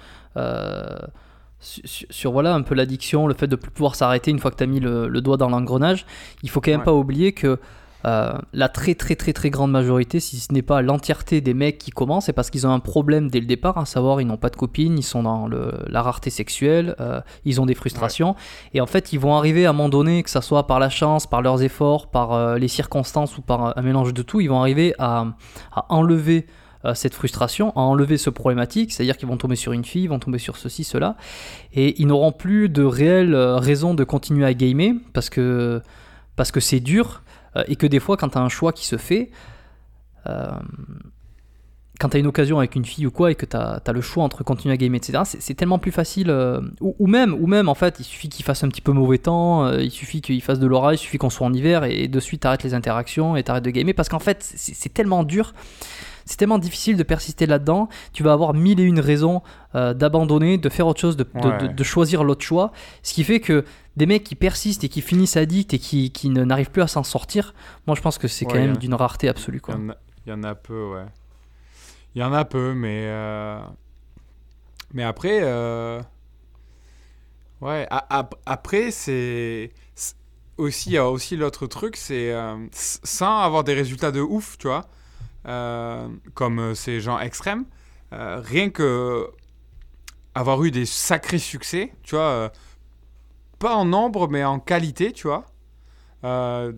sur, sur- sur, voilà un peu l'addiction, le fait de plus pouvoir s'arrêter une fois que tu as mis le, le doigt dans l'engrenage. Il faut quand même Ouais. pas oublier que euh, la très très très très grande majorité, si ce n'est pas l'entièreté des mecs qui commencent, c'est parce qu'ils ont un problème dès le départ, à savoir ils n'ont pas de copine, ils sont dans le- la rareté sexuelle, euh, ils ont des frustrations, et en fait ils vont arriver à un moment donné, que ça soit par la chance, par leurs efforts, par euh, les circonstances ou par un mélange de tout, ils vont arriver à, à enlever cette frustration, à enlever ce problématique, c'est-à-dire qu'ils vont tomber sur une fille, ils vont tomber sur ceci, cela, et ils n'auront plus de réelle raison de continuer à gamer parce que parce que c'est dur euh, et que des fois quand tu as un choix qui se fait euh, quand tu as une occasion avec une fille ou quoi et que tu as, le choix entre continuer à gamer etc c'est tellement plus facile euh, ou, ou même ou même en fait il suffit qu'il fasse un petit peu mauvais temps il suffit qu'il fasse de l'orage il suffit qu'on soit en hiver et, de suite t'arrêtes les interactions et t'arrêtes de gamer parce qu'en fait c'est tellement dur c'est tellement difficile de persister là-dedans. Tu vas avoir mille et une raisons euh, d'abandonner, de faire autre chose, de, de- Ouais. de- de choisir l'autre choix. Ce qui fait que des mecs qui persistent et qui finissent addicts et qui, qui n'arrivent plus à s'en sortir, moi je pense que c'est Ouais, quand même d'une rareté absolue. Il Quoi. y, en a, il y en a peu, ouais. Il y en a peu, mais. euh, Mais après. euh, Ouais, a- après, c'est. Aussi, il y a aussi l'autre truc, c'est. euh, Sans avoir des résultats de ouf, tu vois, comme ces gens extrêmes, rien que. Avoir eu des sacrés succès, tu vois, pas en nombre, mais en qualité, tu vois. Euh,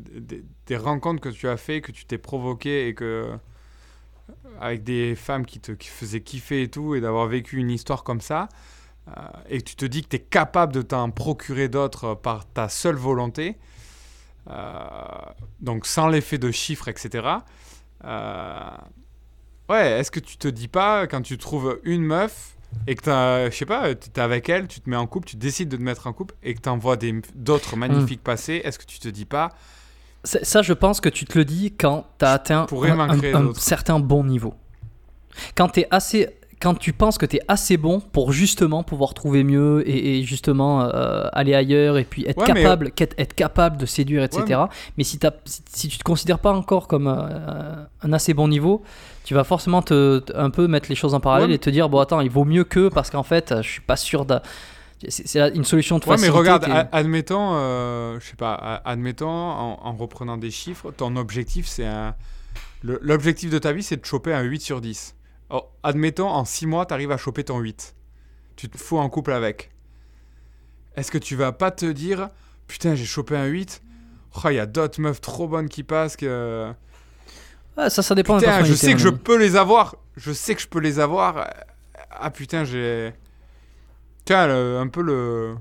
des, rencontres que tu as fait, que tu t'es provoqué et que avec des femmes qui te qui faisaient kiffer et tout, et d'avoir vécu une histoire comme ça, euh, et tu te dis que tu es capable de t'en procurer d'autres par ta seule volonté, euh, donc sans l'effet de chiffres, etc. ouais, est-ce que tu te dis pas, quand tu trouves une meuf, et que t'as, je sais pas, tu es avec elle, tu te mets en couple, tu décides de te mettre en couple, et que tu en vois des, d'autres magnifiques passer, est-ce que tu te dis pas, Ça, je pense que tu te le dis quand tu as atteint un, certain bon niveau. Quand tu assez quand tu penses que tu es assez bon pour justement pouvoir trouver mieux et, et justement euh, aller ailleurs et puis être Ouais, capable qu'être- être capable de séduire etc Ouais, mais, si, t'as- si, si tu te considères pas encore comme euh, un assez bon niveau tu vas forcément te, un peu mettre les choses en parallèle Ouais, et te dire bon attends il vaut mieux que parce qu'en fait je suis pas sûr de c'est une solution de Ouais, mais facilité regarde, qui est- a- admettons, euh, je sais pas, a- admettons, en, en reprenant des chiffres, ton objectif c'est un, L'objectif de ta vie, c'est de choper un 8 sur 10. Oh, admettons, en 6 mois, tu arrives à choper ton 8. Tu te fous en couple avec. Est-ce que tu vas pas te dire Putain, j'ai chopé un 8 Oh, il y a d'autres meufs trop bonnes qui passent que. Ça, ça dépend Putain, je sais que je peux les avoir. Je sais que je peux les avoir. Ah putain, j'ai. Tiens, le- un peu le.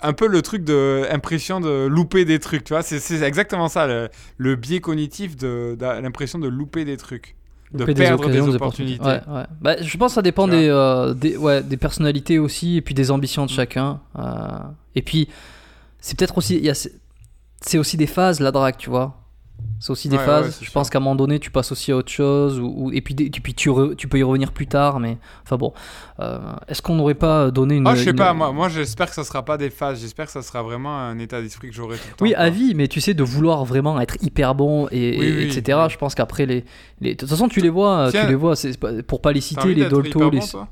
Un peu le truc de impression de louper des trucs, tu vois. C'est exactement ça, le, le biais cognitif de, de l'impression de louper des trucs. De perdre des, occasions, opportunités. Ouais, ouais. Bah, je pense que ça dépend des, euh, des, ouais, des personnalités aussi, et puis des ambitions Mm. de chacun. euh, et puis, c'est peut-être aussi. c'est aussi des phases, la drague, tu vois. C'est aussi des Ouais, phases. ouais, je sûr. pense qu'à un moment donné, tu passes aussi à autre chose, ou, ou- et puis, des- et puis tu, re- tu peux y revenir plus tard, mais. Enfin bon. Euh, Est-ce qu'on n'aurait pas donné une. Ah, je sais une- pas, moi, moi j'espère que ça sera pas des phases, j'espère que ça sera vraiment un état d'esprit que j'aurai tout le temps. Oui, à vie, mais tu sais, de vouloir vraiment être hyper bon, et, Oui, et- oui, etc. oui. Je pense qu'après, les, les. De toute façon, tu les vois, euh, Tiens, tu les vois, pour pas les citer, les Dolto, les. bon, toi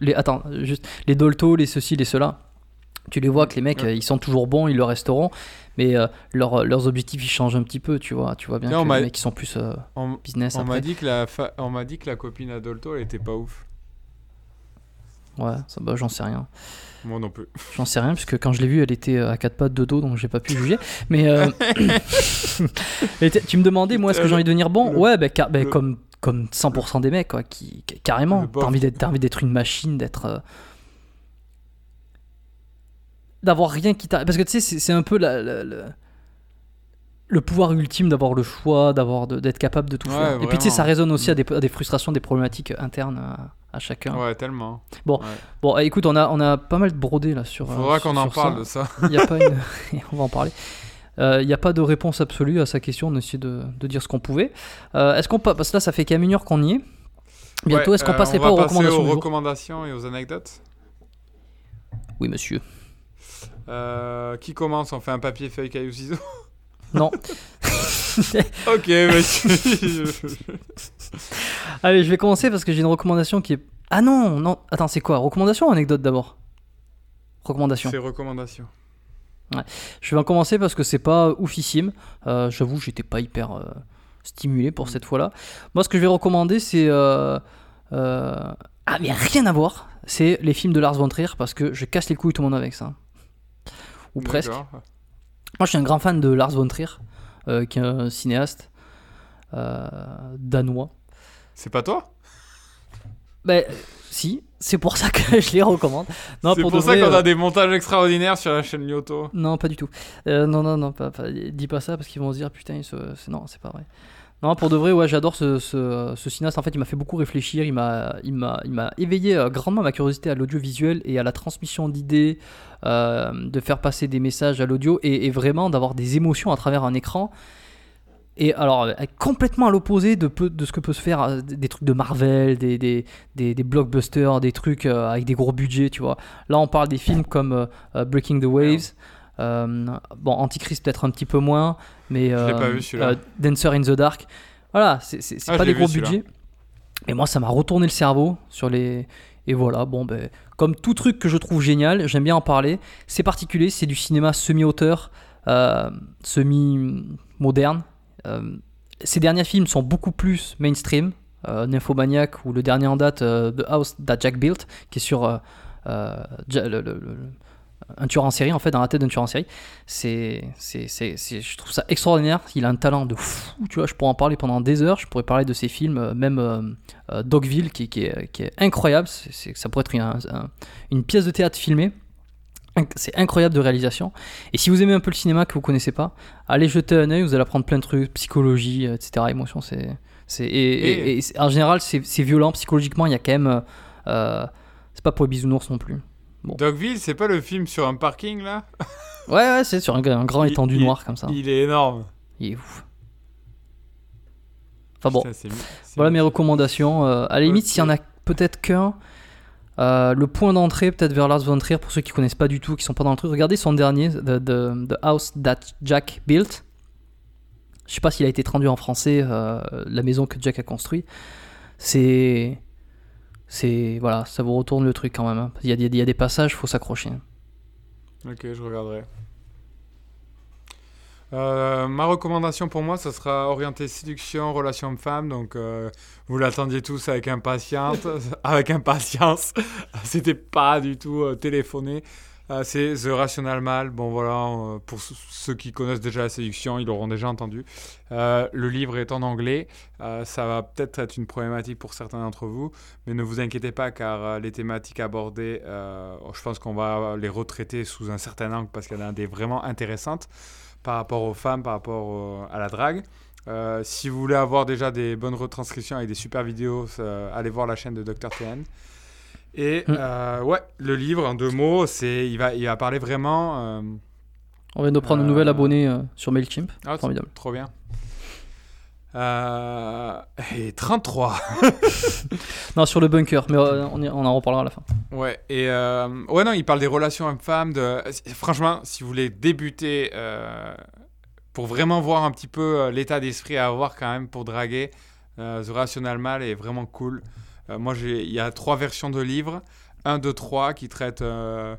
les attends, juste les Dolto, les ceci, les cela. Tu les vois que les mecs, Ouais. ils sont toujours bons, ils le resteront, mais euh, leur- leurs objectifs ils changent un petit peu, tu vois. Tu vois bien que les mecs ils sont plus euh, On, business on m'a dit que la fa- on m'a dit que la copine Adolto elle était pas ouf. Ouais, ça, bah, j'en sais rien. Moi non plus. J'en sais rien, puisque quand je l'ai vue, elle était euh, à quatre pattes de dos, donc j'ai pas pu juger. Mais euh, tu me demandais, moi, est-ce que j'ai envie de devenir bon? Le- Ouais, bah, car- bah, le- comme, comme 100% des mecs, quoi, qui, qui- carrément. Le T'as bof. envie d'être t'as envie d'être une machine, d'être. Euh, D'avoir rien qui t'a. Parce que tu sais, c'est un peu la- la- la- le pouvoir ultime d'avoir le choix, d'avoir d'être capable de tout Ouais, faire. Et puis tu sais, ça résonne aussi à Mm. des, à des frustrations, des problématiques internes à, à chacun. Ouais, tellement. Bon, Ouais. Bon, eh, écoute, on a, on a pas mal brodé là sur. euh, Faudra qu'on en parle de ça. Il y a pas une... on va en parler. Euh, Il n'y a pas de réponse absolue à sa question, on a essayé de, de dire ce qu'on pouvait. Euh, est-ce qu'on pa- Parce que là, ça fait qu'à une heure qu'on y est. Bientôt, Ouais, est-ce qu'on euh, passerait on pas va aux passer recommandations aux recommandations et aux anecdotes? Oui, monsieur. Euh, Qui commence On fait un papier, feuille, caillou, ciseaux? Non. Ok, monsieur. Allez, je vais commencer parce que j'ai une recommandation qui est. Ah non, non. Attends, c'est quoi? Recommandation ou anecdote d'abord? Recommandation. C'est recommandations. Je vais en commencer parce que c'est pas oufissime. Euh, J'avoue, j'étais pas hyper euh, stimulé pour cette fois-là. Moi, ce que je vais recommander, c'est. euh, Ah, mais rien à voir. C'est les films de Lars von Trier parce que je casse les couilles tout le monde avec ça. Ou presque. Moi, je suis un grand fan de Lars von Trier, euh, qui est un cinéaste euh, danois. C'est pas toi? Ben, si, c'est pour ça que je les recommande. Non, C'est pour, ça qu'on euh, a des montages extraordinaires sur la chaîne Lyoto. Non, pas du tout. Euh, non, non, non, pas, pas- dis pas ça parce qu'ils vont se dire putain, se- non, c'est pas vrai. Non, pour de vrai, ouais, j'adore ce, ce, cinéaste. En fait, il m'a fait beaucoup réfléchir. Il m'a, il m'a, il m'a éveillé euh, grandement ma curiosité à l'audiovisuel et à la transmission d'idées, euh, de faire passer des messages à l'audio et, vraiment d'avoir des émotions à travers un écran. Et alors, euh, complètement à l'opposé de, de ce que peut se faire des trucs de Marvel, des, des, des, des blockbusters, des trucs avec des gros budgets, tu vois. Là, on parle des films comme Breaking the Waves. Euh, bon, Antichrist peut-être un petit peu moins, mais euh, pas vu, celui-là. euh, Dancer in the Dark. Voilà, c'est Ah, pas des gros budgets. Et moi, ça m'a retourné le cerveau sur les. Et voilà, bon, ben, comme tout truc que je trouve génial, j'aime bien en parler. C'est particulier, c'est du cinéma semi-auteur, euh, semi-moderne. Euh, ces derniers films sont beaucoup plus mainstream. Euh, Nymphomaniac ou le dernier en date, The House That Jack Built, qui est sur Ja- le- le- le- un tueur en série, en fait, dans la tête d'un tueur en série. C'est, c'est, je trouve ça extraordinaire. Il a un talent de fou, tu vois. Je pourrais en parler pendant des heures. Je pourrais parler de ses films, euh, même euh, euh, Dogville, qui, qui est, qui est incroyable. C'est, ça pourrait être une, un- une pièce de théâtre filmée. C'est incroyable de réalisation. Et si vous aimez un peu le cinéma que vous connaissez pas, allez jeter un œil. Vous allez apprendre plein de trucs, psychologie, euh, etc. Émotion, c'est, c'est et, et- en général, c'est, c'est violent psychologiquement. Il y a quand même, euh, c'est pas pour les bisounours non plus. Bon. Dogville, c'est pas le film sur un parking là Ouais, ouais, c'est sur un, un grand Il- étendu il- noir comme ça. Il est énorme. Il est ouf. Enfin bon, Putain, voilà mes recommandations. Euh, à la limite, s'il y en a peut-être qu'un, euh, le point d'entrée peut-être vers Lars von Trier, pour ceux qui connaissent pas du tout, qui sont pas dans le truc, regardez son dernier, The, the- The House That Jack Built. Je sais pas s'il a été traduit en français, euh, la maison que Jack a construit. C'est. C'est. Voilà, ça vous retourne le truc quand même. hein. Il y a, des- passages, faut s'accrocher. Ok, je regarderai. Euh, ma recommandation pour moi, ça sera orienté séduction, relation homme-femme. Donc, euh, vous l'attendiez tous avec impatience. avec impatience. C'était pas du tout euh, téléphoné. Euh, c'est The Rational Mal. Bon, voilà, euh, pour ceux- qui connaissent déjà la séduction, ils l'auront déjà entendu. Euh, le livre est en anglais. Euh, ça va peut-être être une problématique pour certains d'entre vous. Mais ne vous inquiétez pas, car les thématiques abordées, euh, je pense qu'on va les retraiter sous un certain angle parce qu'il y en a des vraiment intéressantes par rapport aux femmes, par rapport à la drague. Si vous voulez avoir déjà des bonnes retranscriptions avec des super vidéos, allez voir la chaîne de Dr. TN. Et Mm. euh, ouais, le livre, en deux mots, c'est, il, va, il va parler vraiment. euh, On vient de prendre un nouvel abonné euh, sur MailChimp. ah, c'est Formidable. Trop bien. Euh, et 33. Non, sur le bunker, mais on, y- on en reparlera à la fin. Ouais, et euh, ouais, non, il parle des relations hommes-femmes. De... Franchement, si vous voulez débuter euh, pour vraiment voir un petit peu l'état d'esprit à avoir quand même pour draguer, The Rational Mal est vraiment cool. Euh, moi, il y a trois versions de livres. Un, deux, trois qui traitent. euh,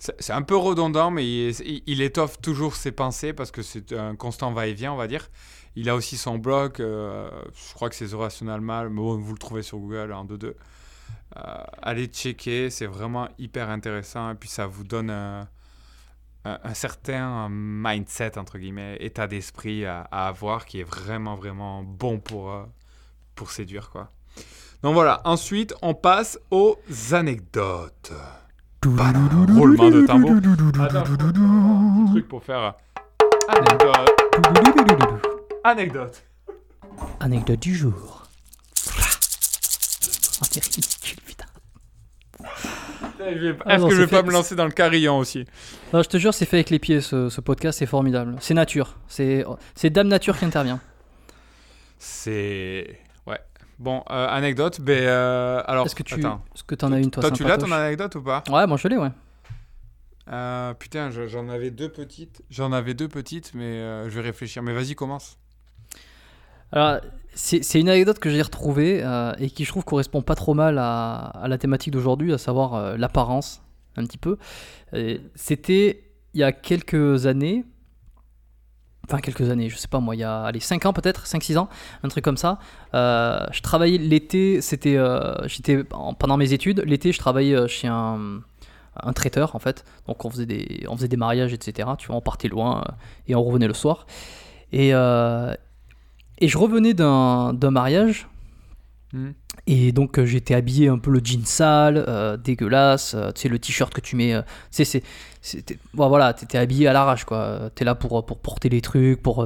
c'est un peu redondant, mais il, étoffe toujours ses pensées parce que c'est un constant va-et-vient, on va dire. Il a aussi son blog, euh, je crois que c'est The Rational Mal, mais vous le trouvez sur Google en 2-2. Euh, allez checker, c'est vraiment hyper intéressant et puis ça vous donne un, certain mindset, entre guillemets, état d'esprit à, avoir qui est vraiment, vraiment bon pour, pour séduire. quoi. Donc voilà, ensuite on passe aux anecdotes. Roulement de tambour. Un truc pour faire anecdote. Anecdote. Anecdote du jour. Est-ce que je vais pas me lancer dans le carillon aussi Non, je te jure, c'est fait avec les pieds ce, podcast, c'est formidable. C'est nature. C'est Dame Nature qui intervient. C'est. Bon, euh, anecdote. Ben, euh, alors. Est-ce que tu Attends. est-ce que t'en as une toi Toi, tu l'as ton anecdote ou pas? Ouais, moi je l'ai, ouais. Euh, Putain, je- j'en avais deux petites. J'en avais deux petites, mais je vais réfléchir. Mais vas-y, commence. Alors, c'est une anecdote que j'ai retrouvée et qui, je trouve, correspond pas trop mal à, à la thématique d'aujourd'hui, à savoir l'apparence, un petit peu. C'était il y a quelques années, enfin quelques années, je sais pas moi, il y a allez, 5 ans peut-être, 5-6 ans, un truc comme ça. Euh, je travaillais l'été, c'était, euh, j'étais en- pendant mes études, l'été je travaillais euh, chez un, un traiteur en fait, donc on faisait des, on faisait des mariages, etc. Tu vois, on partait loin et on revenait le soir. Et, et je revenais d'un mariage. Hmm. Et donc euh, j'étais habillé un peu le jean sale, euh, dégueulasse, euh, tu sais le t-shirt que tu mets, tu sais c'est, voilà, t'étais habillé à l'arrache quoi, t'es là pour, pour porter les trucs, pour,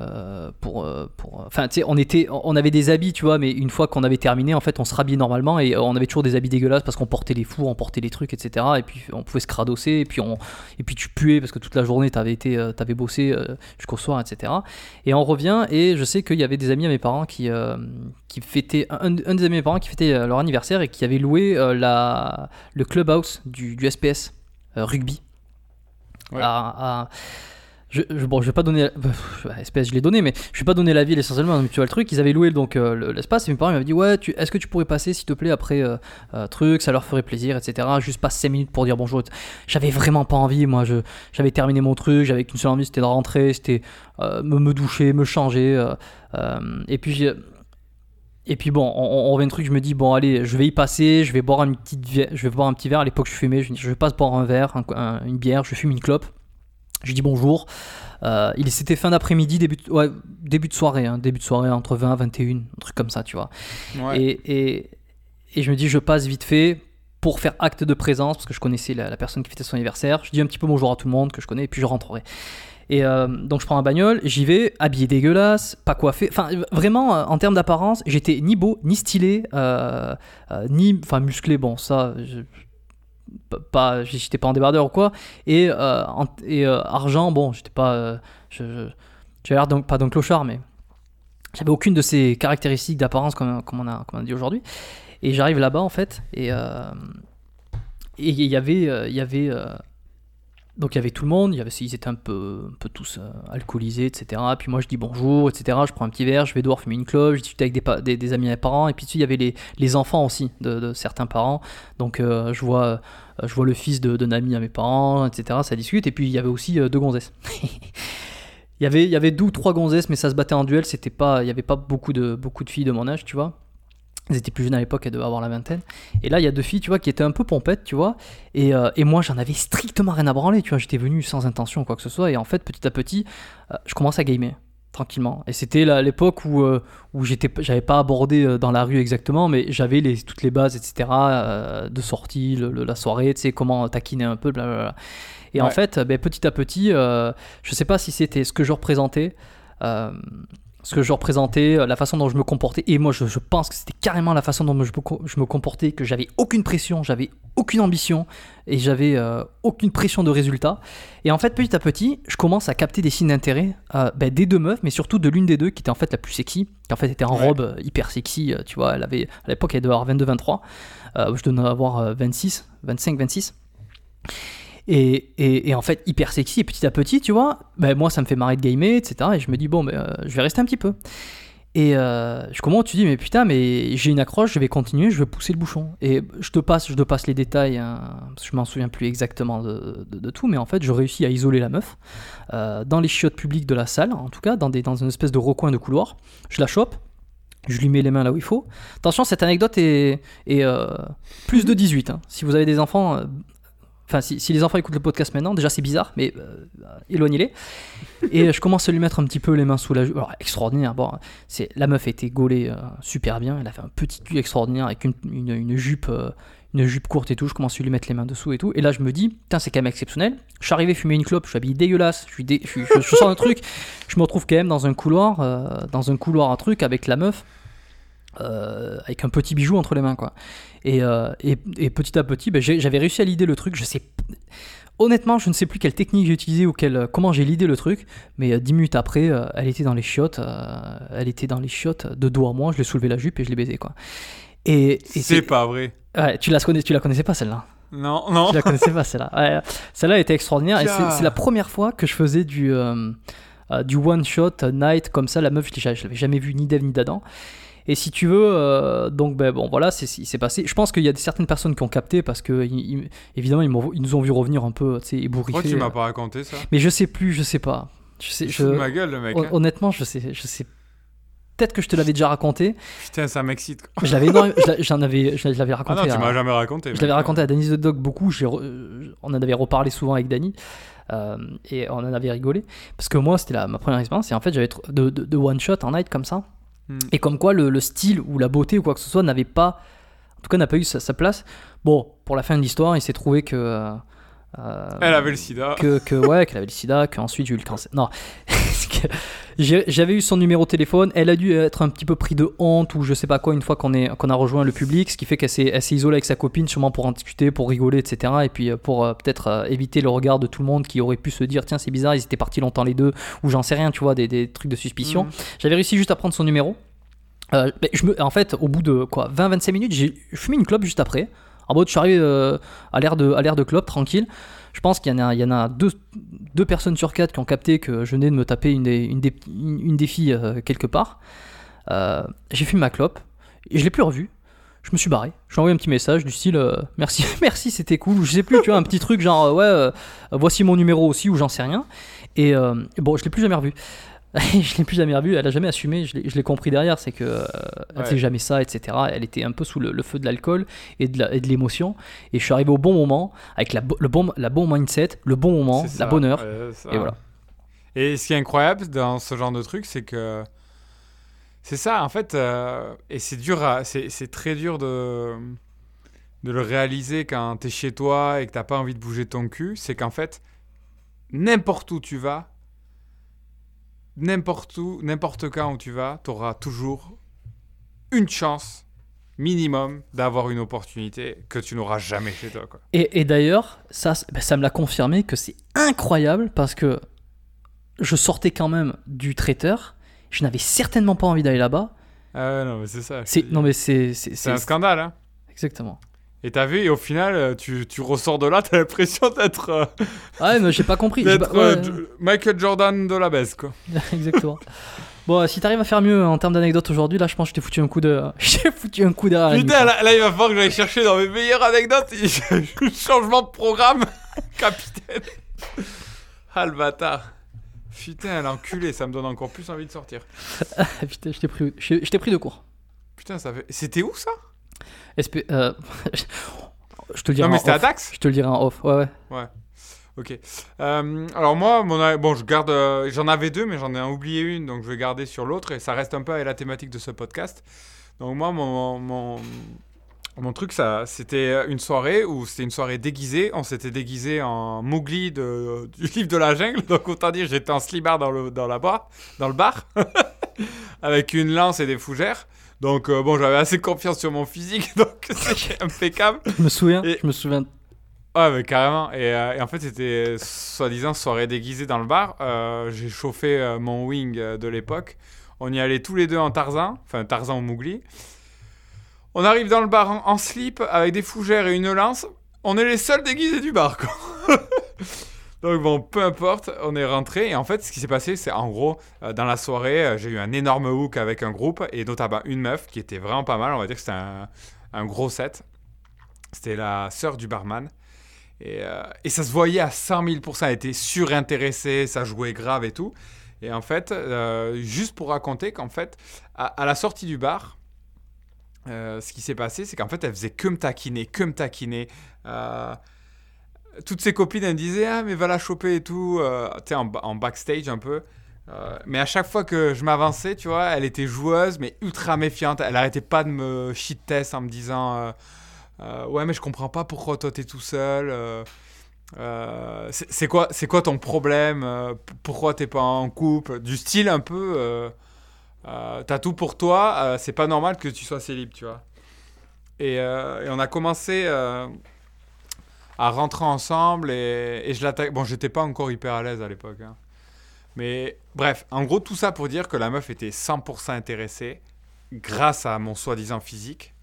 euh, euh, pour, euh, pour, enfin tu sais on était, on avait des habits tu vois, mais une fois qu'on avait terminé en fait on se rhabillait normalement et euh, on avait toujours des habits dégueulasses parce qu'on portait les fours, on portait les trucs etc. Et puis on pouvait se cradosser et puis on, et puis tu puais parce que toute la journée t'avais été, euh, t'avais bossé euh, jusqu'au soir etc. Et on revient et je sais qu'il y avait des amis à mes parents qui, euh, qui fêtaient, un, un des amis à mes parents qui fêtait euh, leur anniversaire et qui avait loué euh, la, le clubhouse du, du SPS euh, rugby. Ouais. À- à- je, je- bon, je vais pas donner. SPS, je l'ai donné, mais je vais pas donner la ville essentiellement. Mais tu vois le truc, ils avaient loué donc euh, le- l'espace et mes parents m'avaient dit Ouais, est-ce que tu pourrais passer s'il te plaît après euh, euh, truc, ça leur ferait plaisir, etc. Juste passe 5 minutes pour dire bonjour. J'avais vraiment pas envie, moi. je J'avais terminé mon truc, j'avais qu'une seule envie, c'était de rentrer, c'était euh, me, me doucher, me changer. et puis et puis bon, on, on revient de truc, je me dis bon allez, je vais y passer, je vais boire une petite, je vais boire un petit verre. À l'époque je fumais, je, je vais pas boire un verre, un- un- une bière, je fume une clope. Je dis bonjour. Euh, il c'était fin d'après-midi, début, de- ouais, début de soirée, hein, début de soirée entre 20 et 21, un truc comme ça, tu vois. Ouais. Et, et, et je me dis, je passe vite fait pour faire acte de présence, parce que je connaissais la, la personne qui fêtait son anniversaire. Je dis un petit peu bonjour à tout le monde que je connais, et puis je rentrerai. Et euh, donc je prends un bagnole, j'y vais, habillé dégueulasse, pas coiffé. Enfin, vraiment, euh, en termes d'apparence, j'étais ni beau, ni stylé, euh, ni enfin musclé. Bon, ça, je- pas- j'étais pas en débardeur ou quoi. Et, euh, et euh, argent, bon, j'étais pas, euh, l'air d'un- pas d'un clochard, mais j'avais aucune de ces caractéristiques d'apparence comme, comme, on a, comme on dit aujourd'hui. Et j'arrive là-bas en fait, et euh, et il y avait, il y avait, donc il y avait tout le monde, il y avait, ils étaient un peu, un peu tous euh, alcoolisés, etc. Puis moi je dis bonjour, etc. Je prends un petit verre, je vais dehors fumer une clope, je discute avec des, des, des amis parents, et puis dessus il y avait les, les enfants aussi de, de certains parents. Donc euh, je vois, euh, je vois le fils de- d'un ami à mes parents, etc. Ça discute, et puis il y avait aussi deux gonzesses. Il y avait, il y avait deux ou trois gonzesses, mais ça se battait en duel. C'était pas, il y avait pas beaucoup de, beaucoup de filles de mon âge, tu vois. Elles étaient plus jeunes à l'époque, elles devaient avoir la vingtaine. Et là, il y a deux filles, tu vois, qui étaient un peu pompettes, tu vois. Et, euh, et moi, j'en avais strictement rien à branler, tu vois. J'étais venu sans intention, quoi que ce soit. Et en fait, petit à petit, euh, je commence à gamer tranquillement. Et c'était là, l'époque où, euh, où j'étais, j'avais pas abordé euh, dans la rue exactement, mais j'avais les, toutes les bases, etc., euh, de sortie, le- le- la soirée, tu sais, comment taquiner un peu, blablabla. Et en fait, ben, petit à petit, euh, je sais pas si c'était ce que je représentais, ce que je représentais, euh, la façon dont je me comportais, et moi je, je pense que c'était carrément la façon dont je me, co- je me comportais, que j'avais aucune pression, j'avais aucune ambition, et j'avais euh, aucune pression de résultat. Et en fait, petit à petit, je commence à capter des signes d'intérêt euh, ben, des deux meufs, mais surtout de l'une des deux qui était en fait la plus sexy, qui en fait était en Ouais. robe hyper sexy, tu vois, elle avait, à l'époque elle devait avoir 22-23, euh, je devais avoir euh, 26, 25-26. Et, en fait, hyper sexy, et petit à petit, tu vois, ben, moi ça me fait marrer de gamer, etc. Et je me dis, bon, ben, euh, je vais rester un petit peu. Et euh, je commence, tu dis, mais putain, mais j'ai une accroche, je vais continuer, je vais pousser le bouchon. Et je te passe, je te passe les détails, hein, parce que je m'en souviens plus exactement de, tout, mais en fait, je réussis à isoler la meuf euh, dans les chiottes publiques de la salle, en tout cas, dans, des, dans une espèce de recoin de couloir. Je la chope, je lui mets les mains là où il faut. Attention, cette anecdote est, plus de 18. hein. Si vous avez des enfants, enfin, si, les enfants écoutent le podcast maintenant, déjà c'est bizarre, mais euh, éloignez-les. Et je commence à lui mettre un petit peu les mains sous la jupe. Alors, extraordinaire. Bon, c'est la meuf était gaulée euh, super bien. Elle a fait un petit cul extraordinaire avec une, une, jupe. euh, une jupe courte et tout, je commence à lui mettre les mains dessous et tout. Et là, je me dis, putain, c'est quand même exceptionnel. Je suis arrivé fumer une clope, je suis habillé dégueulasse, je, suis dé- je, un truc, je me retrouve quand même dans un couloir, euh, dans un couloir, un truc avec la meuf, euh, avec un petit bijou entre les mains, quoi. Et, euh, et, et petit à petit, ben, j'avais réussi à l'idée le truc. Je sais, honnêtement, je ne sais plus quelle technique j'ai utilisée ou quelle, comment j'ai l'idée le truc, mais euh, dix minutes après, euh, elle était dans les chiottes, euh, elle était dans les chiottes de dos à moi. Je l'ai soulevé la jupe et je l'ai baisé, quoi. Et, et C'est pas vrai. Ouais, tu la connais, tu la connaissais pas celle-là. Non, non. Tu la connaissais pas celle-là. Ouais, celle-là était extraordinaire c'est la première fois que je faisais du euh, euh, du one shot euh, night comme ça. La meuf, je je l'avais jamais vue ni d'Eve ni d'Adam. Et si tu veux, euh, donc ben bon voilà, c'est c'est- c'est passé. Je pense qu'il y a certaines personnes qui ont capté parce que ils- ils- évidemment ils, nous ont vu revenir un peu, tu sais, ébouriffés. Pourquoi tu m'as pas raconté ça Mais je sais plus, je sais pas. Je sais, Il je, ma gueule, le mec. hon- hein. honnêtement, je sais, je sais. Peut-être que je te l'avais déjà raconté. Putain, ça m'excite. Je l'avais j'en avais, je l'avais Ah raconté. non, tu m'as jamais raconté. je l'avais raconté à Danny the Dog beaucoup, re- euh, on en avait reparlé souvent avec Danny, euh, et on en avait rigolé. Parce que moi, c'était ma première expérience, et en fait, j'avais tr- de, de, de one shot en night comme ça. Hmm. Et comme quoi, le, le style ou la beauté ou quoi que ce soit n'avait pas, en tout cas, n'a pas eu sa, sa place. Bon, pour la fin de l'histoire, il s'est trouvé que. Euh, Elle avait le sida. que, que ouais, qu'elle avait le sida, qu'ensuite j'ai eu le cancer. Non, j'avais eu son numéro de téléphone. Elle a dû être un petit peu pris de honte ou je sais pas quoi une fois qu'on a rejoint le public, ce qui fait qu'elle s'est isolée avec sa copine, sûrement pour en discuter, pour rigoler, etc. Et puis euh, pour euh, peut-être euh, éviter le regard de tout le monde qui aurait pu se dire tiens c'est bizarre, ils étaient partis longtemps les deux ou j'en sais rien, tu vois, des, des trucs de suspicion. Mhm. J'avais réussi juste à prendre son numéro. Mais je me, en fait, au bout de quoi 20-25 minutes, j'ai fumé une clope juste après. En mode, je suis arrivé euh, à l'air de, à l'air de clope, tranquille. Je pense qu'il y en a, il y en a deux, deux personnes sur quatre qui ont capté que je venais de me taper une des, une des, une des filles euh, quelque part. Euh, j'ai fumé ma clope et je l'ai plus revue. Je me suis barré. Je lui ai envoyé un petit message du style merci, merci, c'était cool. Je sais plus, tu vois, un petit truc genre ouais, voici mon numéro aussi ou j'en sais rien. Et bon, je l'ai plus jamais revu. je l'ai plus jamais revue, elle a jamais assumé, je l'ai compris derrière, c'est que euh, elle Ouais. faisait jamais ça, etc. Elle était un peu sous le, le feu de l'alcool et de la- et de l'émotion. Et je suis arrivé au bon moment, avec la, le bon, la bon mindset, le bon moment, la bonne heure. ouais. Et voilà. Et ce qui est incroyable dans ce genre de truc, c'est que c'est ça, en fait, euh, et c'est dur, c'est très dur de de le réaliser quand t'es chez toi et que t'as pas envie de bouger ton cul, c'est qu'en fait, n'importe où tu vas, n'importe où, n'importe quand où tu vas, t'auras toujours une chance minimum d'avoir une opportunité que tu n'auras jamais chez toi. Quoi. Et, et d'ailleurs, ça, ben, ça me l'a confirmé que c'est incroyable parce que je sortais quand même du traiteur. Je n'avais certainement pas envie d'aller là-bas. Ah ouais, non, mais c'est ça. C'est dis. non mais c'est c'est c'est un scandale, hein. exactement. Et t'as vu, et au final, euh, tu, tu ressors de là, t'as l'impression d'être euh, Ah ouais, mais j'ai pas compris. j'ai d'être, pas- euh, ouais, Jo- Michael Jordan de la baisse, quoi. exactement. Bon, si t'arrives à faire mieux en termes d'anecdotes aujourd'hui, là, je pense que je t'ai foutu un coup de, je t'ai foutu un coup la Putain, là, là, il va falloir que j'aille chercher dans mes meilleures anecdotes. Changement de programme, capitaine. Ah, le bâtard. Putain, l'enculé, ça me donne encore plus envie de sortir. Putain, je t'ai pris, je, je t'ai pris de court. Putain, ça fait. C'était où ça? Euh, je te le dirai Non, mais c'était à. Dax Je te le dirai en off. Ouais, ouais. Ok. Euh, alors moi, mon, bon, je garde. euh, j'en avais deux, mais j'en ai oublié une, donc je vais garder sur l'autre, et ça reste un peu avec la thématique de ce podcast. Donc moi, mon, mon, mon truc, ça, c'était une soirée où c'était une soirée déguisée. On s'était déguisé en Mowgli de, du livre de la jungle. Donc autant dire, j'étais en slibard dans le, dans la bar, dans le bar, avec une lance et des fougères. Donc euh, bon, j'avais assez confiance sur mon physique, donc c'était impeccable. Je me souviens. Et- Je me souviens. Ouais, mais carrément. Et, euh, et en fait, c'était soi-disant soirée déguisée dans le bar. Euh, J'ai chauffé mon wing de l'époque. On y allait tous les deux en Tarzan, enfin Tarzan ou Mowgli. On arrive dans le bar en, en slip avec des fougères et une lance. On est les seuls déguisés du bar, quoi. Donc bon, peu importe, on est rentré et en fait, ce qui s'est passé, c'est en gros, euh, dans la soirée, euh, j'ai eu un énorme hook avec un groupe et notamment une meuf qui était vraiment pas mal. On va dire que c'était un, gros set. C'était la sœur du barman. Et, euh, ça se voyait à 100 000% Elle était surintéressée, ça jouait grave et tout. Et en fait, juste pour raconter qu'en fait, à, à la sortie du bar, ce qui s'est passé, c'est qu'en fait, elle faisait que me taquiner, que me taquiner. Toutes ses copines, elles me disaient Ah, mais va la choper et tout. Euh, tu sais, en, ba- en backstage un peu. Euh, mais à chaque fois que je m'avançais, tu vois, elle était joueuse, mais ultra méfiante. Elle arrêtait pas de me shit test en me disant euh, Ouais, mais je comprends pas pourquoi toi t'es tout seul. c'est quoi, c'est quoi ton problème Pourquoi t'es pas en couple Du style un peu. T'as tout pour toi, c'est pas normal que tu sois célib, tu vois. Et, on a commencé à rentrer ensemble et, je l'attaque. Bon, j'étais pas encore hyper à l'aise à l'époque. hein. Mais bref, en gros, tout ça pour dire que la meuf était 100% intéressée grâce à mon soi-disant physique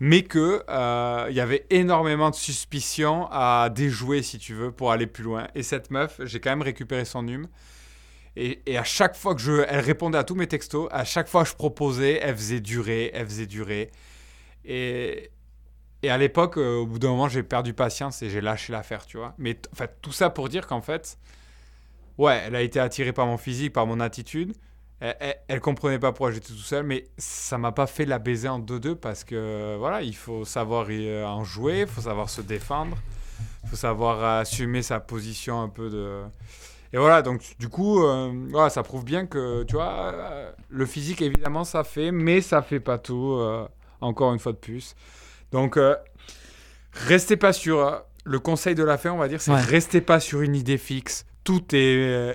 mais que euh, il y avait énormément de suspicions à déjouer si tu veux pour aller plus loin. Et cette meuf, j'ai quand même récupéré son hume. Et, et à chaque fois que je, elle répondait à tous mes textos, à chaque fois que je proposais, elle faisait durer, elle faisait durer. Et, et à l'époque, euh, au bout d'un moment, j'ai perdu patience et j'ai lâché l'affaire, tu vois. Mais t- en fait, tout ça pour dire qu'en fait, ouais, elle a été attirée par mon physique, par mon attitude. Elle, elle, comprenait pas pourquoi j'étais tout seul, mais ça m'a pas fait la baiser en 2-2 parce que voilà, il faut savoir euh, en jouer, il faut savoir se défendre, il faut savoir assumer sa position un peu de. Et voilà, donc du coup, euh, voilà, ça prouve bien que tu vois, le physique évidemment ça fait, mais ça fait pas tout, encore une fois de plus. Donc, euh, restez pas sur. euh, le conseil de la fin, on va dire, c'est Ouais. restez pas sur une idée fixe. Tout est. euh,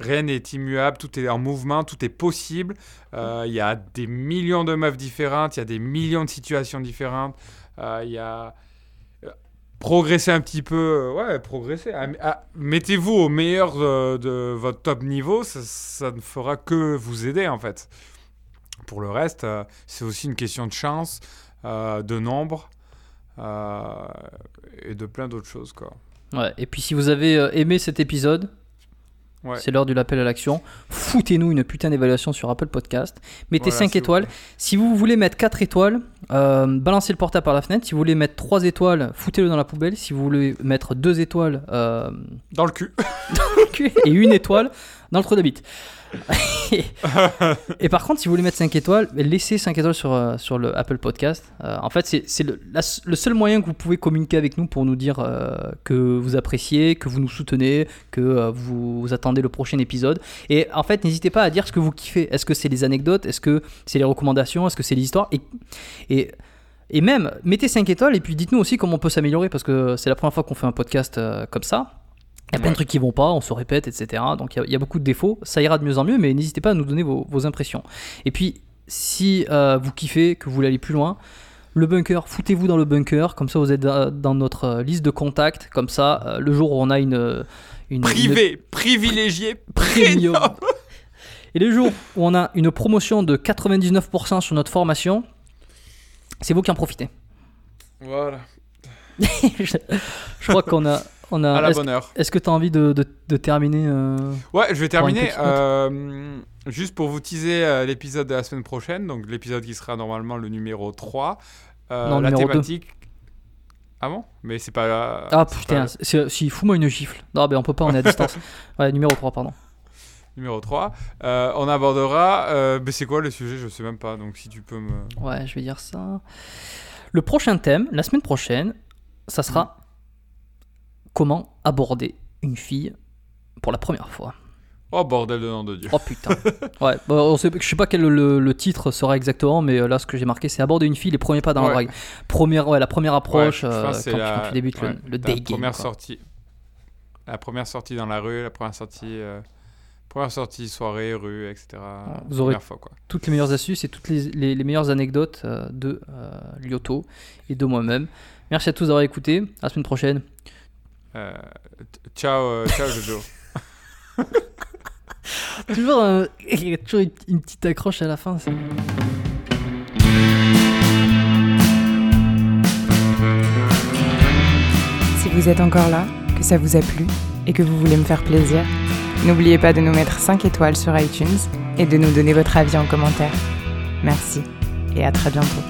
rien n'est immuable, tout est en mouvement, tout est possible. Euh, Il y a des millions de meufs différentes, il y a des millions de situations différentes. Euh, Il y a. Progresser un petit peu, ouais, progresser. Ah, ah, Mettez-vous au meilleur de, de votre top niveau, ça, ça ne fera que vous aider en fait. Pour le reste, c'est aussi une question de chance, de nombre euh, et de plein d'autres choses quoi. Ouais. Et puis si vous avez euh, aimé cet épisode, Ouais. c'est l'heure du l'appel à l'action. Foutez-nous une putain d'évaluation sur Apple Podcast. Mettez Voilà, 5 s'il vous étoiles. Si vous voulez mettre 4 étoiles, euh, balancez le portable par la fenêtre. Si vous voulez mettre 3 étoiles, foutez-le dans la poubelle. Si vous voulez mettre 2 étoiles euh, Dans le cul. et une étoile dans le trou d'habit. et, et par contre, si vous voulez mettre 5 étoiles, laissez 5 étoiles sur, euh, sur le Apple Podcast. Euh, en fait, c'est le, le seul moyen que vous pouvez communiquer avec nous pour nous dire euh, que vous appréciez, que vous nous soutenez, que euh, vous, attendez le prochain épisode. Et en fait, n'hésitez pas à dire ce que vous kiffez. Est-ce que c'est les anecdotes? Est-ce que c'est les recommandations? Est-ce que c'est les histoires et, et, et même, mettez 5 étoiles et puis dites-nous aussi comment on peut s'améliorer parce que c'est la première fois qu'on fait un podcast comme ça. Il y a plein de trucs qui vont pas, on se répète, etc. Donc il y a- il y, a beaucoup de défauts. Ça ira de mieux en mieux, mais n'hésitez pas à nous donner vos, vos impressions. Et puis, si euh, vous kiffez, que vous voulez aller plus loin, le bunker, foutez-vous dans le bunker. Comme ça, vous êtes dans dans notre euh, liste de contacts. Comme ça, euh, le jour où on a une. une Privé, privilégié, une premium. premium. Et le jour où on a une promotion de 99% sur notre formation, c'est vous qui en profitez. Voilà. je, je crois qu'on a. On a À la bonne heure. est-ce que tu as envie de, de- de terminer euh, Ouais, je vais terminer. euh, juste pour vous teaser euh, l'épisode de la semaine prochaine, donc l'épisode qui sera normalement le numéro 3. euh, Non, la numéro thématique. Ah bon? Mais c'est pas. Ah putain, pas- si, fous-moi une gifle. Non, ben on peut pas, on est à distance. ouais, numéro 3, pardon. numéro 3. Euh, on abordera. mais c'est quoi le sujet? Je sais même pas. Donc si tu peux me. Ouais, je vais dire ça. Le prochain thème, la semaine prochaine, ça sera comment aborder une fille pour la première fois. Oh bordel de nom de Dieu. Oh putain. ouais, bon, on sait, je sais pas quel le, le titre sera exactement, mais euh, là, ce que j'ai marqué, c'est aborder une fille, les premiers pas dans la Ouais. drague. Première, ouais, la première approche, Ouais, euh, quand, tu- la- tu débutes ouais, le, le la day game. première quoi. sortie. La première sortie dans la rue, la première sortie. euh, Première sortie, soirée, rue, etc. vous aurez- Première fois, quoi. Toutes les meilleures astuces et toutes les, les- les meilleures anecdotes euh, de Lyoto et de moi-même. Merci à tous d'avoir écouté. À la semaine prochaine. Euh, ciao, euh, ciao Jojo. toujours, un- il y a toujours une, une petite accroche à la fin. Si vous êtes encore là, que ça vous a plu et que vous voulez me faire plaisir, n'oubliez pas de nous mettre 5 étoiles sur iTunes et de nous donner votre avis en commentaire. Merci et à très bientôt.